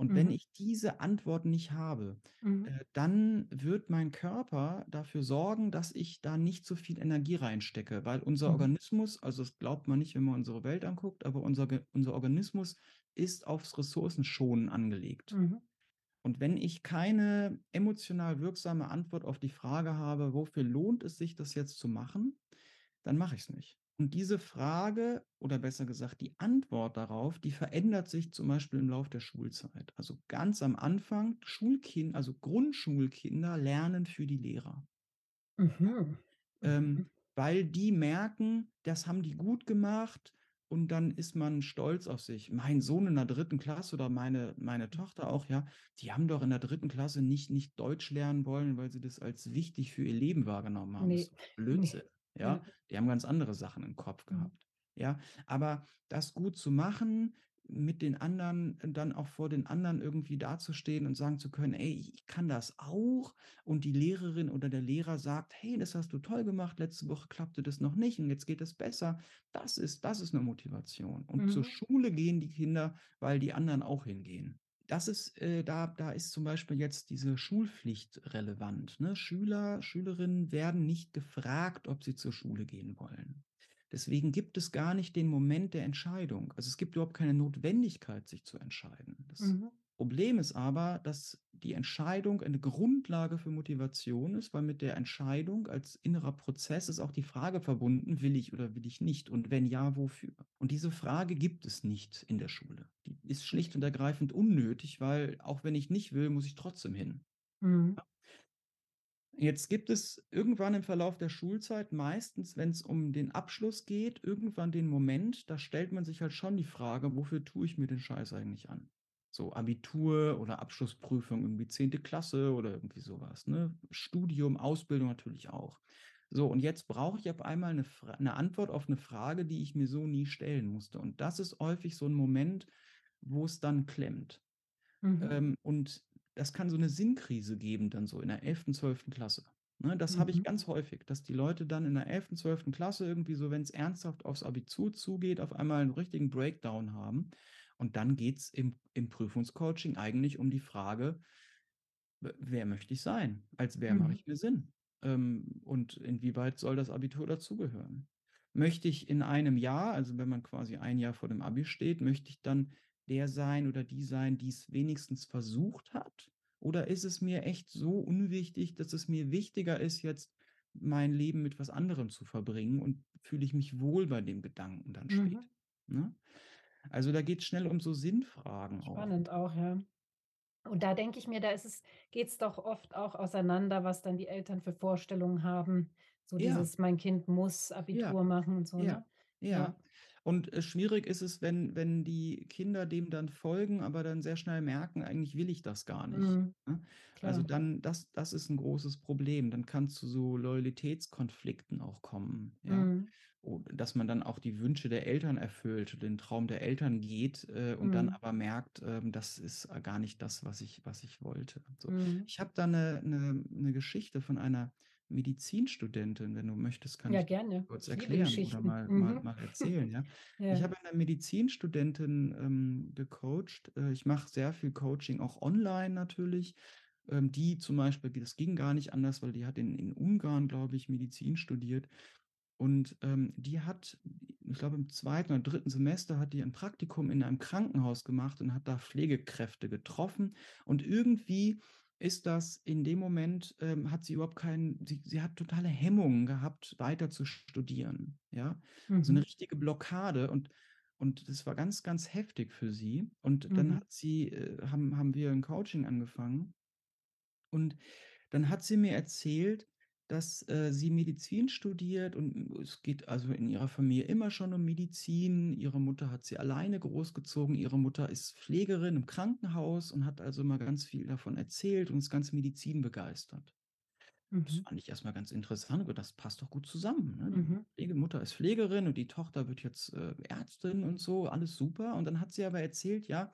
Und wenn Mhm. ich diese Antwort nicht habe, Mhm. äh, dann wird mein Körper dafür sorgen, dass ich da nicht so viel Energie reinstecke, weil unser Mhm. Organismus, also das glaubt man nicht, wenn man unsere Welt anguckt, aber unser, unser Organismus ist aufs Ressourcenschonen angelegt. Mhm. Und wenn ich keine emotional wirksame Antwort auf die Frage habe, wofür lohnt es sich, das jetzt zu machen, dann mache ich es nicht. Und diese Frage oder besser gesagt die Antwort darauf, die verändert sich zum Beispiel im Laufe der Schulzeit. Also ganz am Anfang, Schulkinder, also Grundschulkinder lernen für die Lehrer. Mhm. Ähm, Mhm. weil die merken, das haben die gut gemacht und dann ist man stolz auf sich. Mein Sohn in der dritten Klasse oder meine, meine Tochter auch, ja, die haben doch in der dritten Klasse nicht, nicht Deutsch lernen wollen, weil sie das als wichtig für ihr Leben wahrgenommen haben. Das ist Nee. Ja, Ja. die haben ganz andere Sachen im Kopf Mhm. gehabt. Ja, aber das gut zu machen, mit den anderen, dann auch vor den anderen irgendwie dazustehen und sagen zu können, ey, ich kann das auch. Und die Lehrerin oder der Lehrer sagt, hey, das hast du toll gemacht, letzte Woche klappte das noch nicht und jetzt geht es besser. Das ist, das ist eine Motivation. Und zur Mhm. Schule gehen die Kinder, weil die anderen auch hingehen. Das ist, äh, da, da ist zum Beispiel jetzt diese Schulpflicht relevant. Ne? Schüler, Schülerinnen werden nicht gefragt, ob sie zur Schule gehen wollen. Deswegen gibt es gar nicht den Moment der Entscheidung. Also es gibt überhaupt keine Notwendigkeit, sich zu entscheiden. Das Mhm. Problem ist aber, dass die Entscheidung eine Grundlage für Motivation ist, weil mit der Entscheidung als innerer Prozess ist auch die Frage verbunden, will ich oder will ich nicht? Und wenn ja, wofür? Und diese Frage gibt es nicht in der Schule. Die ist schlicht und ergreifend unnötig, weil auch wenn ich nicht will, muss ich trotzdem hin. Mhm. Jetzt gibt es irgendwann im Verlauf der Schulzeit, meistens, wenn es um den Abschluss geht, irgendwann den Moment, da stellt man sich halt schon die Frage, wofür tue ich mir den Scheiß eigentlich an? So Abitur oder Abschlussprüfung, irgendwie 10. Klasse oder irgendwie sowas. Ne? Studium, Ausbildung natürlich auch. So, und jetzt brauche ich auf einmal eine, Fra eine Antwort auf eine Frage, die ich mir so nie stellen musste. Und das ist häufig so ein Moment, wo es dann klemmt. Mhm. Ähm, und das kann so eine Sinnkrise geben, dann so in der 11., 12. Klasse. Ne, das habe ich Mhm. ganz häufig, dass die Leute dann in der 11., 12. Klasse irgendwie so, wenn es ernsthaft aufs Abitur zugeht, auf einmal einen richtigen Breakdown haben. Und dann geht es im, im Prüfungscoaching eigentlich um die Frage, wer möchte ich sein? Als wer mache Mhm. ich mir Sinn? Ähm, und inwieweit soll das Abitur dazugehören? Möchte ich in einem Jahr, also wenn man quasi ein Jahr vor dem Abi steht, möchte ich dann der sein oder die sein, die es wenigstens versucht hat? Oder ist es mir echt so unwichtig, dass es mir wichtiger ist, jetzt mein Leben mit was anderem zu verbringen und fühle ich mich wohl bei dem Gedanken dann Mhm. steht? Ne? Also da geht es schnell um so Sinnfragen auch. Spannend auch, ja. Und da denke ich mir, da geht es doch oft auch auseinander, was dann die Eltern für Vorstellungen haben. So Ja, dieses, mein Kind muss ja. Abitur machen und so, Ja, ne? ja. Ja. Und äh, schwierig ist es, wenn, wenn die Kinder dem dann folgen, aber dann sehr schnell merken, eigentlich will ich das gar nicht. Mhm. Ne? Also dann, das, das ist ein großes Problem. Dann kann es zu so Loyalitätskonflikten auch kommen, ja. Mhm. Und dass man dann auch die Wünsche der Eltern erfüllt, den Traum der Eltern geht äh, und dann Mhm. aber merkt, ähm, das ist äh, gar nicht das, was ich, was ich wollte. So. Mhm. Ich habe da eine, eine, eine Geschichte von einer Medizinstudentin, wenn du möchtest, kann Ja, ich gerne. kurz Ich erklären oder mal, mal, Mhm. mal erzählen, ja. Ich Ja. habe eine Medizinstudentin ähm, gecoacht. Äh, ich mache sehr viel Coaching, auch online natürlich. Ähm, die zum Beispiel, das ging gar nicht anders, weil die hat in, in Ungarn, glaube ich, Medizin studiert. Und ähm, die hat, ich glaube, im zweiten oder dritten Semester hat die ein Praktikum in einem Krankenhaus gemacht und hat da Pflegekräfte getroffen. Und irgendwie ist das in dem Moment, ähm, hat sie überhaupt keinen, sie, sie hat totale Hemmungen gehabt, weiter zu studieren. Ja, mhm. so eine richtige Blockade. Und und das war ganz, ganz heftig für sie. Und dann mhm. hat sie, äh, haben, haben wir ein Coaching angefangen. Und dann hat sie mir erzählt, dass äh, sie Medizin studiert und es geht also in ihrer Familie immer schon um Medizin. Ihre Mutter hat sie alleine großgezogen. Ihre Mutter ist Pflegerin im Krankenhaus und hat also immer ganz viel davon erzählt und ist ganz Medizin begeistert. Mhm. Das fand ich erstmal ganz interessant, aber das passt doch gut zusammen. Ne? Mhm. Die Pflegemutter ist Pflegerin und die Tochter wird jetzt äh, Ärztin und so, alles super. Und dann hat sie aber erzählt, ja,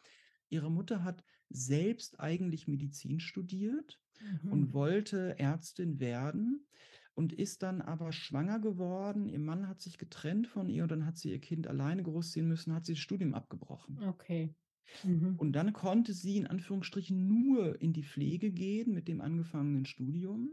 ihre Mutter hat selbst eigentlich Medizin studiert mhm. und wollte Ärztin werden und ist dann aber schwanger geworden. Ihr Mann hat sich getrennt von ihr und dann hat sie ihr Kind alleine großziehen müssen, hat sie das Studium abgebrochen. Okay. Mhm. Und dann konnte sie in Anführungsstrichen nur in die Pflege gehen mit dem angefangenen Studium.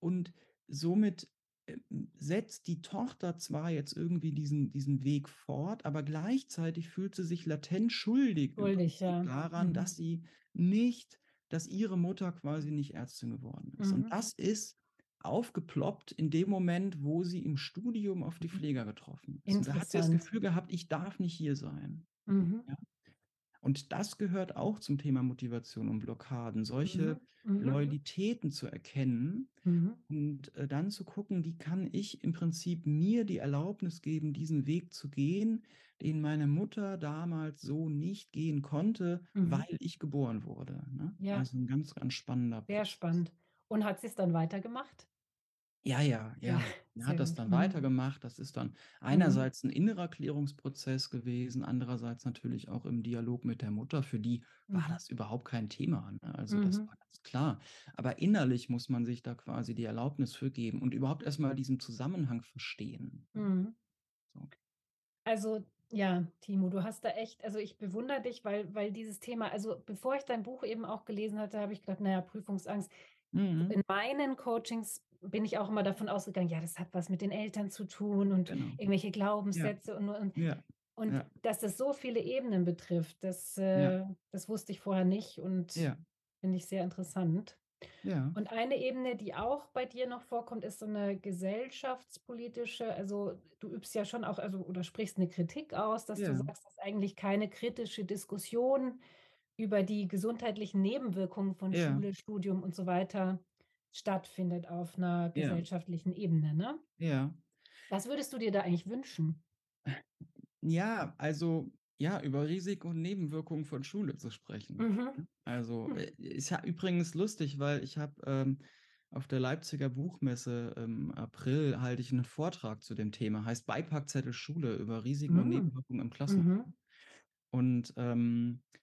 Und somit äh, setzt die Tochter zwar jetzt irgendwie diesen, diesen Weg fort, aber gleichzeitig fühlt sie sich latent schuldig, schuldig ja. daran, mhm. dass sie nicht, dass ihre Mutter quasi nicht Ärztin geworden ist. Mhm. Und das ist aufgeploppt in dem Moment, wo sie im Studium auf die mhm. Pfleger getroffen ist. Und da hat sie das Gefühl gehabt, ich darf nicht hier sein. Mhm. Ja? Und das gehört auch zum Thema Motivation und Blockaden, solche mhm. mhm. Loyalitäten zu erkennen mhm. und äh, dann zu gucken, wie kann ich im Prinzip mir die Erlaubnis geben, diesen Weg zu gehen, den meine Mutter damals so nicht gehen konnte, mhm. weil ich geboren wurde. Ne? Ja. Also ein ganz, ganz spannender Sehr Prozess. spannend. Und hat sie es dann weitergemacht? Ja, ja, ja. Er hat das dann mhm. weitergemacht. Das ist dann Mhm. einerseits ein innerer Klärungsprozess gewesen, andererseits natürlich auch im Dialog mit der Mutter. Für die war Mhm. das überhaupt kein Thema, ne? Also, das Mhm. war ganz klar. Aber innerlich muss man sich da quasi die Erlaubnis für geben und überhaupt erst mal diesen Zusammenhang verstehen, Mhm. So. Also, ja, Timo, du hast da echt also, ich bewundere dich, weil weil dieses Thema also, bevor ich dein Buch eben auch gelesen hatte, habe ich gedacht: „Na ja, Prüfungsangst.“ Mhm. In meinen Coachings bin ich auch immer davon ausgegangen, ja, das hat was mit den Eltern zu tun und genau. irgendwelche Glaubenssätze ja. und, und, ja. und ja. dass das so viele Ebenen betrifft, das, äh, das wusste ich vorher nicht und finde ich sehr interessant. Ja. Und eine Ebene, die auch bei dir noch vorkommt, ist so eine gesellschaftspolitische, also du übst ja schon auch, also oder sprichst eine Kritik aus, dass du sagst, dass eigentlich keine kritische Diskussion über die gesundheitlichen Nebenwirkungen von Schule, Studium und so weiter stattfindet auf einer Ja. gesellschaftlichen Ebene, ne? Ja. Was würdest du dir da eigentlich wünschen? Ja, also, ja, über Risiken und Nebenwirkungen von Schule zu sprechen, Mhm. Also, Hm. äh, ist ja übrigens lustig, weil ich habe, ähm, auf der Leipziger Buchmesse im April halte ich einen Vortrag zu dem Thema, heißt „Beipackzettel Schule“ über Risiken und Mhm. Nebenwirkungen im Klassenraum. Mhm. Und, ähm äh,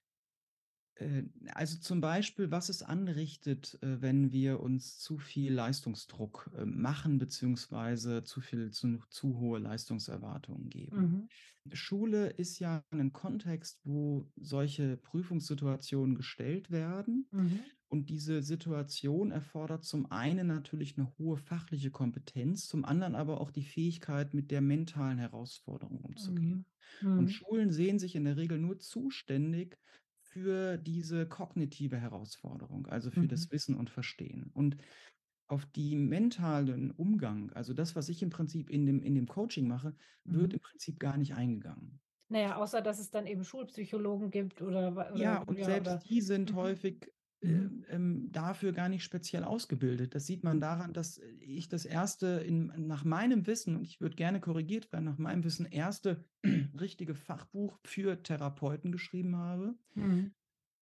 also zum Beispiel, was es anrichtet, äh, wenn wir uns zu viel Leistungsdruck äh, machen, beziehungsweise zu viel, zu, zu hohe Leistungserwartungen geben. Mhm. Schule ist ja ein Kontext, wo solche Prüfungssituationen gestellt werden. Mhm. Und diese Situation erfordert zum einen natürlich eine hohe fachliche Kompetenz, zum anderen aber auch die Fähigkeit, mit der mentalen Herausforderung umzugehen. Mhm. Und Mhm. Schulen sehen sich in der Regel nur zuständig für diese kognitive Herausforderung, also für das Mhm. Wissen und Verstehen. Und auf die mentalen Umgang, also das, was ich im Prinzip in dem in dem Coaching mache, wird Mhm. im Prinzip gar nicht eingegangen. Na ja, außer dass es dann eben Schulpsychologen gibt oder wa Ja, oder und ja, selbst oder die sind mhm. häufig, Mhm. ähm, ähm, dafür gar nicht speziell ausgebildet. Das sieht man daran, dass ich das erste in nach meinem Wissen und ich würde gerne korrigiert werden, nach meinem Wissen erste richtige Fachbuch für Therapeuten geschrieben habe. Mhm.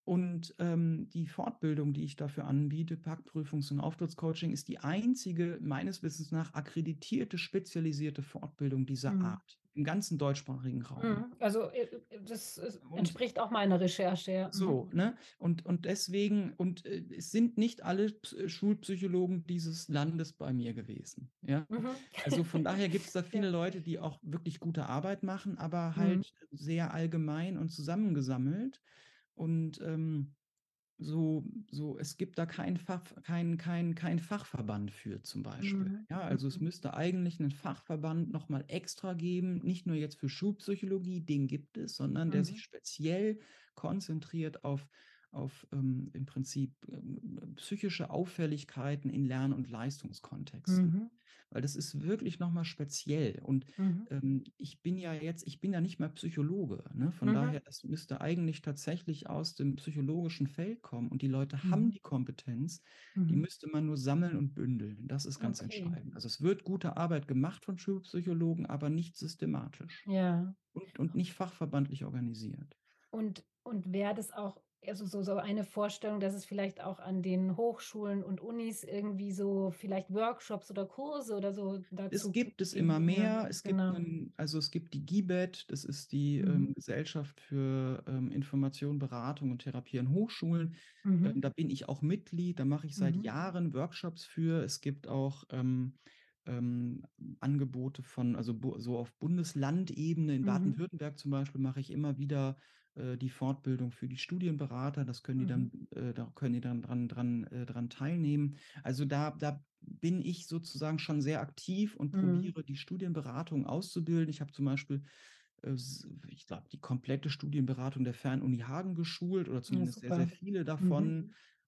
Und, ähm, die Fortbildung, die ich dafür anbiete, Packprüfungs und Auftrittscoaching, ist die einzige meines Wissens nach akkreditierte, spezialisierte Fortbildung dieser Mhm. Art im ganzen deutschsprachigen Raum. Mhm. Also, äh, äh, das es Und entspricht auch meiner Recherche, ja. Mhm. so, ne? Und und deswegen und, äh, es sind nicht alle äh, Schulpsychologen dieses Landes bei mir gewesen, ja? Mhm. Also, von daher gibt's da viele Ja. Leute, die auch wirklich gute Arbeit machen, aber Mhm. halt sehr allgemein und zusammengesammelt. Und, ähm so, so, es gibt da keinen Fach, kein, kein, kein Fachverband für zum Beispiel. Mhm. Ja, also es Mhm. müsste eigentlich einen Fachverband nochmal extra geben, nicht nur jetzt für Schulpsychologie, den gibt es, sondern der sich Mhm. speziell konzentriert auf, auf ähm, im Prinzip ähm, psychische Auffälligkeiten in Lern- und Leistungskontexten. Mhm. Weil das ist wirklich nochmal speziell. Und Mhm. ähm, ich bin ja jetzt, ich bin ja nicht mehr Psychologe. Ne? Von Mhm. daher, das müsste eigentlich tatsächlich aus dem psychologischen Feld kommen. Und die Leute haben Mhm. die Kompetenz, die Mhm. müsste man nur sammeln und bündeln. Das ist ganz Okay. entscheidend. Also es wird gute Arbeit gemacht von Schulpsychologen, aber nicht systematisch Ja. und, und nicht fachverbandlich organisiert. Und, und wäre das auch, also so, so eine Vorstellung, dass es vielleicht auch an den Hochschulen und Unis irgendwie so vielleicht Workshops oder Kurse oder so dazu Es gibt es immer mehr. Es gibt genau. einen, also es gibt die GIBET, das ist die Mhm. ähm, Gesellschaft für ähm, Information, Beratung und Therapie an Hochschulen. Ähm, Mhm. da bin ich auch Mitglied, da mache ich seit Mhm. Jahren Workshops für. Es gibt auch ähm, ähm, Angebote von, also so auf Bundeslandebene in Mhm. Baden-Württemberg zum Beispiel mache ich immer wieder äh, die Fortbildung für die Studienberater. Das können die dann, äh, da können die dann dran, dran, äh, dran teilnehmen. Also da, da bin ich sozusagen schon sehr aktiv und Mhm. probiere die Studienberatung auszubilden. Ich habe zum Beispiel äh, ich glaube, die komplette Studienberatung der Fernuni Hagen geschult oder Ja, zumindest sehr, sehr super. viele Mhm.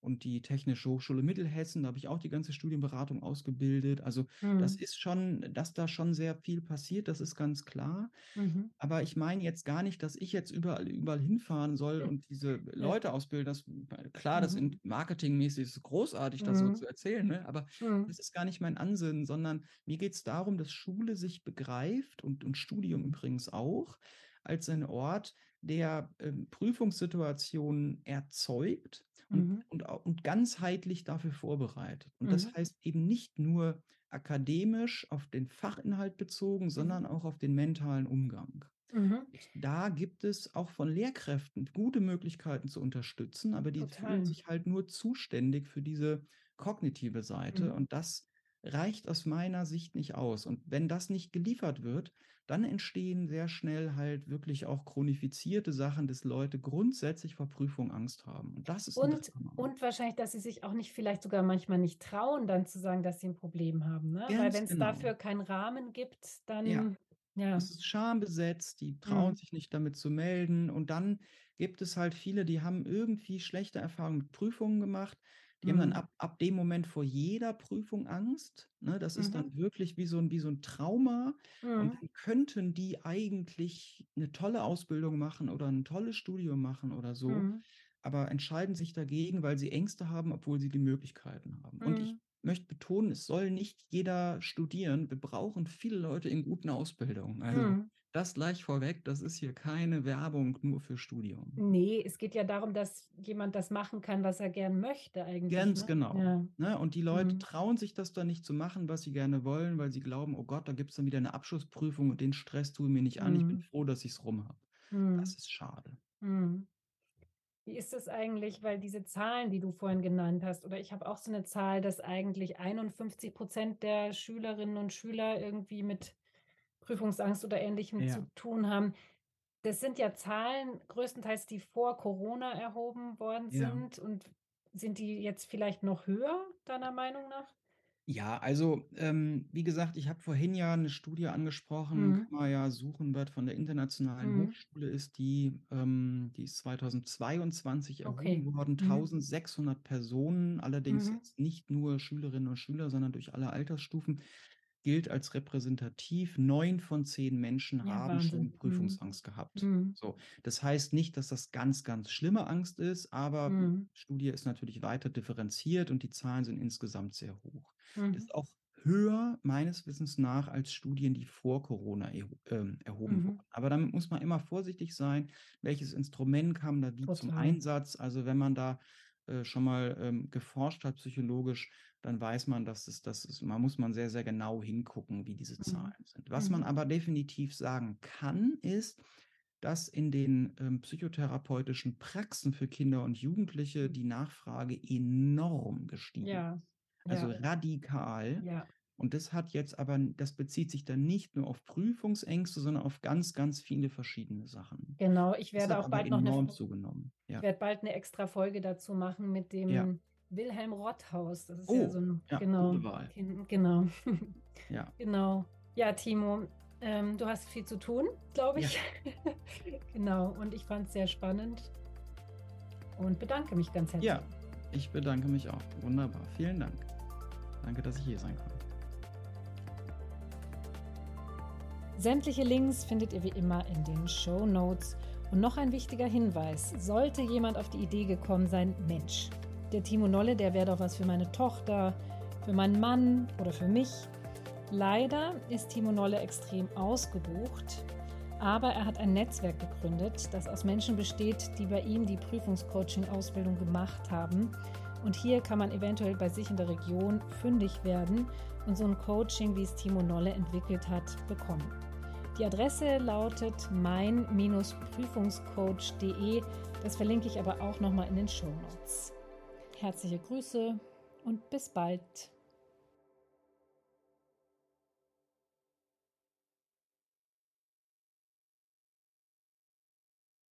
Und die Technische Hochschule Mittelhessen, da habe ich auch die ganze Studienberatung ausgebildet. Also das Mhm. ist schon, dass da schon sehr viel passiert, das ist ganz klar. Mhm. Aber ich meine jetzt gar nicht, dass ich jetzt überall, überall hinfahren soll und diese. Leute ausbilden. Das, klar, das Mhm. in marketingmäßig ist großartig, das so Mhm. zu erzählen, ne? aber Mhm. das ist gar nicht mein Ansinnen, sondern mir geht es darum, dass Schule sich begreift und, und Studium übrigens auch als ein Ort, der ähm, Prüfungssituationen erzeugt und, Mhm. und, und ganzheitlich dafür vorbereitet. Und das Mhm. heißt eben nicht nur akademisch auf den Fachinhalt bezogen, sondern auch auf den mentalen Umgang. Mhm. Da gibt es auch von Lehrkräften gute Möglichkeiten zu unterstützen, aber die Total. fühlen sich halt nur zuständig für diese kognitive Seite Mhm. und das reicht aus meiner Sicht nicht aus. Und wenn das nicht geliefert wird, dann entstehen sehr schnell halt wirklich auch chronifizierte Sachen, dass Leute grundsätzlich vor Prüfung Angst haben. Und das ist Und, und wahrscheinlich, dass sie sich auch nicht, vielleicht sogar manchmal nicht trauen, dann zu sagen, dass sie ein Problem haben. Ne? Weil wenn es genau. dafür keinen Rahmen gibt, Ja. dann ja. Es ist schambesetzt, die trauen Mhm. sich nicht damit zu melden. Und dann gibt es halt viele, die haben irgendwie schlechte Erfahrungen mit Prüfungen gemacht. Die haben dann Mhm. ab, ab dem Moment vor jeder Prüfung Angst. Ne? Das ist dann Mhm. wirklich wie so ein, wie so ein Trauma. Und Mhm. dann könnten die eigentlich eine tolle Ausbildung machen oder ein tolles Studium machen oder so, Mhm. aber entscheiden sich dagegen, weil sie Ängste haben, obwohl sie die Möglichkeiten haben. Und ich Mhm. möchte betonen, es soll nicht jeder studieren. Wir brauchen viele Leute in guten Ausbildungen. Also Mhm. Das gleich vorweg, das ist hier keine Werbung nur für Studium. Nee, es geht ja darum, dass jemand das machen kann, was er gern möchte eigentlich. Ganz Ne? genau. Ja. Ne? Und die Leute Mhm. trauen sich das dann nicht zu machen, was sie gerne wollen, weil sie glauben, oh Gott, da gibt es dann wieder eine Abschlussprüfung und den Stress tue ich mir nicht an. Ich bin Mhm. froh, dass ich es rum habe. Das Mhm. ist schade. Mhm. Wie ist es eigentlich, weil diese Zahlen, die du vorhin genannt hast, oder ich habe auch so eine Zahl, dass eigentlich 51 Prozent der Schülerinnen und Schüler irgendwie mit Prüfungsangst oder Ähnlichem Ja. zu tun haben. Das sind ja Zahlen größtenteils, die vor Corona erhoben worden Ja. sind. Und sind die jetzt vielleicht noch höher, deiner Meinung nach? Ja, also ähm, wie gesagt, ich habe vorhin ja eine Studie angesprochen, Mhm. kann man ja suchen, wird von der Internationalen Mhm. Hochschule ist die, ähm, die ist 2022 Okay. erhoben worden, Mhm. 1600 Personen, allerdings Mhm. jetzt nicht nur Schülerinnen und Schüler, sondern durch alle Altersstufen, gilt als repräsentativ. Neun von zehn Menschen Ja, haben schon Wahnsinn. Mhm. Prüfungsangst gehabt. Mhm. So, das heißt nicht, dass das ganz, ganz schlimme Angst ist, aber Mhm. die Studie ist natürlich weiter differenziert und die Zahlen sind insgesamt sehr hoch. Mhm. Ist auch höher meines Wissens nach als Studien, die vor Corona erho ähm, erhoben Mhm. wurden. Aber damit muss man immer vorsichtig sein, welches Instrument kam da wie zum Total. Einsatz. Also wenn man da äh, schon mal ähm, geforscht hat psychologisch, dann weiß man, dass es das ist, man muss man sehr, sehr genau hingucken, wie diese Mhm. Zahlen sind. Was man Mhm. aber definitiv sagen kann, ist, dass in den ähm, psychotherapeutischen Praxen für Kinder und Jugendliche die Nachfrage enorm gestiegen Ja. ist. Also Ja. radikal. Ja. Und das hat jetzt aber, das bezieht sich dann nicht nur auf Prüfungsängste, sondern auf ganz, ganz viele verschiedene Sachen. Genau, ich werde auch bald noch enorm eine, zugenommen. ich Ja. werde bald eine extra Folge dazu machen mit Ja. dem Wilhelm Rotthaus. Das ist ja Oh, so ein, ja, genau. Kind- genau, Ja. genau. Ja, Timo, ähm, du hast viel zu tun, glaube Ja. ich. Genau, und ich fand es sehr spannend und bedanke mich ganz herzlich. Ja, ich bedanke mich auch. Wunderbar. Vielen Dank. Danke, dass ich hier sein konnte. Sämtliche Links findet ihr wie immer in den Show Notes. Und noch ein wichtiger Hinweis: Sollte jemand auf die Idee gekommen sein, Mensch, der Timo Nolle, der wäre doch was für meine Tochter, für meinen Mann oder für mich. Leider ist Timo Nolle extrem ausgebucht, aber er hat ein Netzwerk gegründet, das aus Menschen besteht, die bei ihm die Prüfungscoaching-Ausbildung gemacht haben. Und hier kann man eventuell bei sich in der Region fündig werden und so ein Coaching, wie es Timo Nolle entwickelt hat, bekommen. Die Adresse lautet mein-prüfungscoach.de. Das verlinke ich aber auch nochmal in den Show Notes. Herzliche Grüße und bis bald.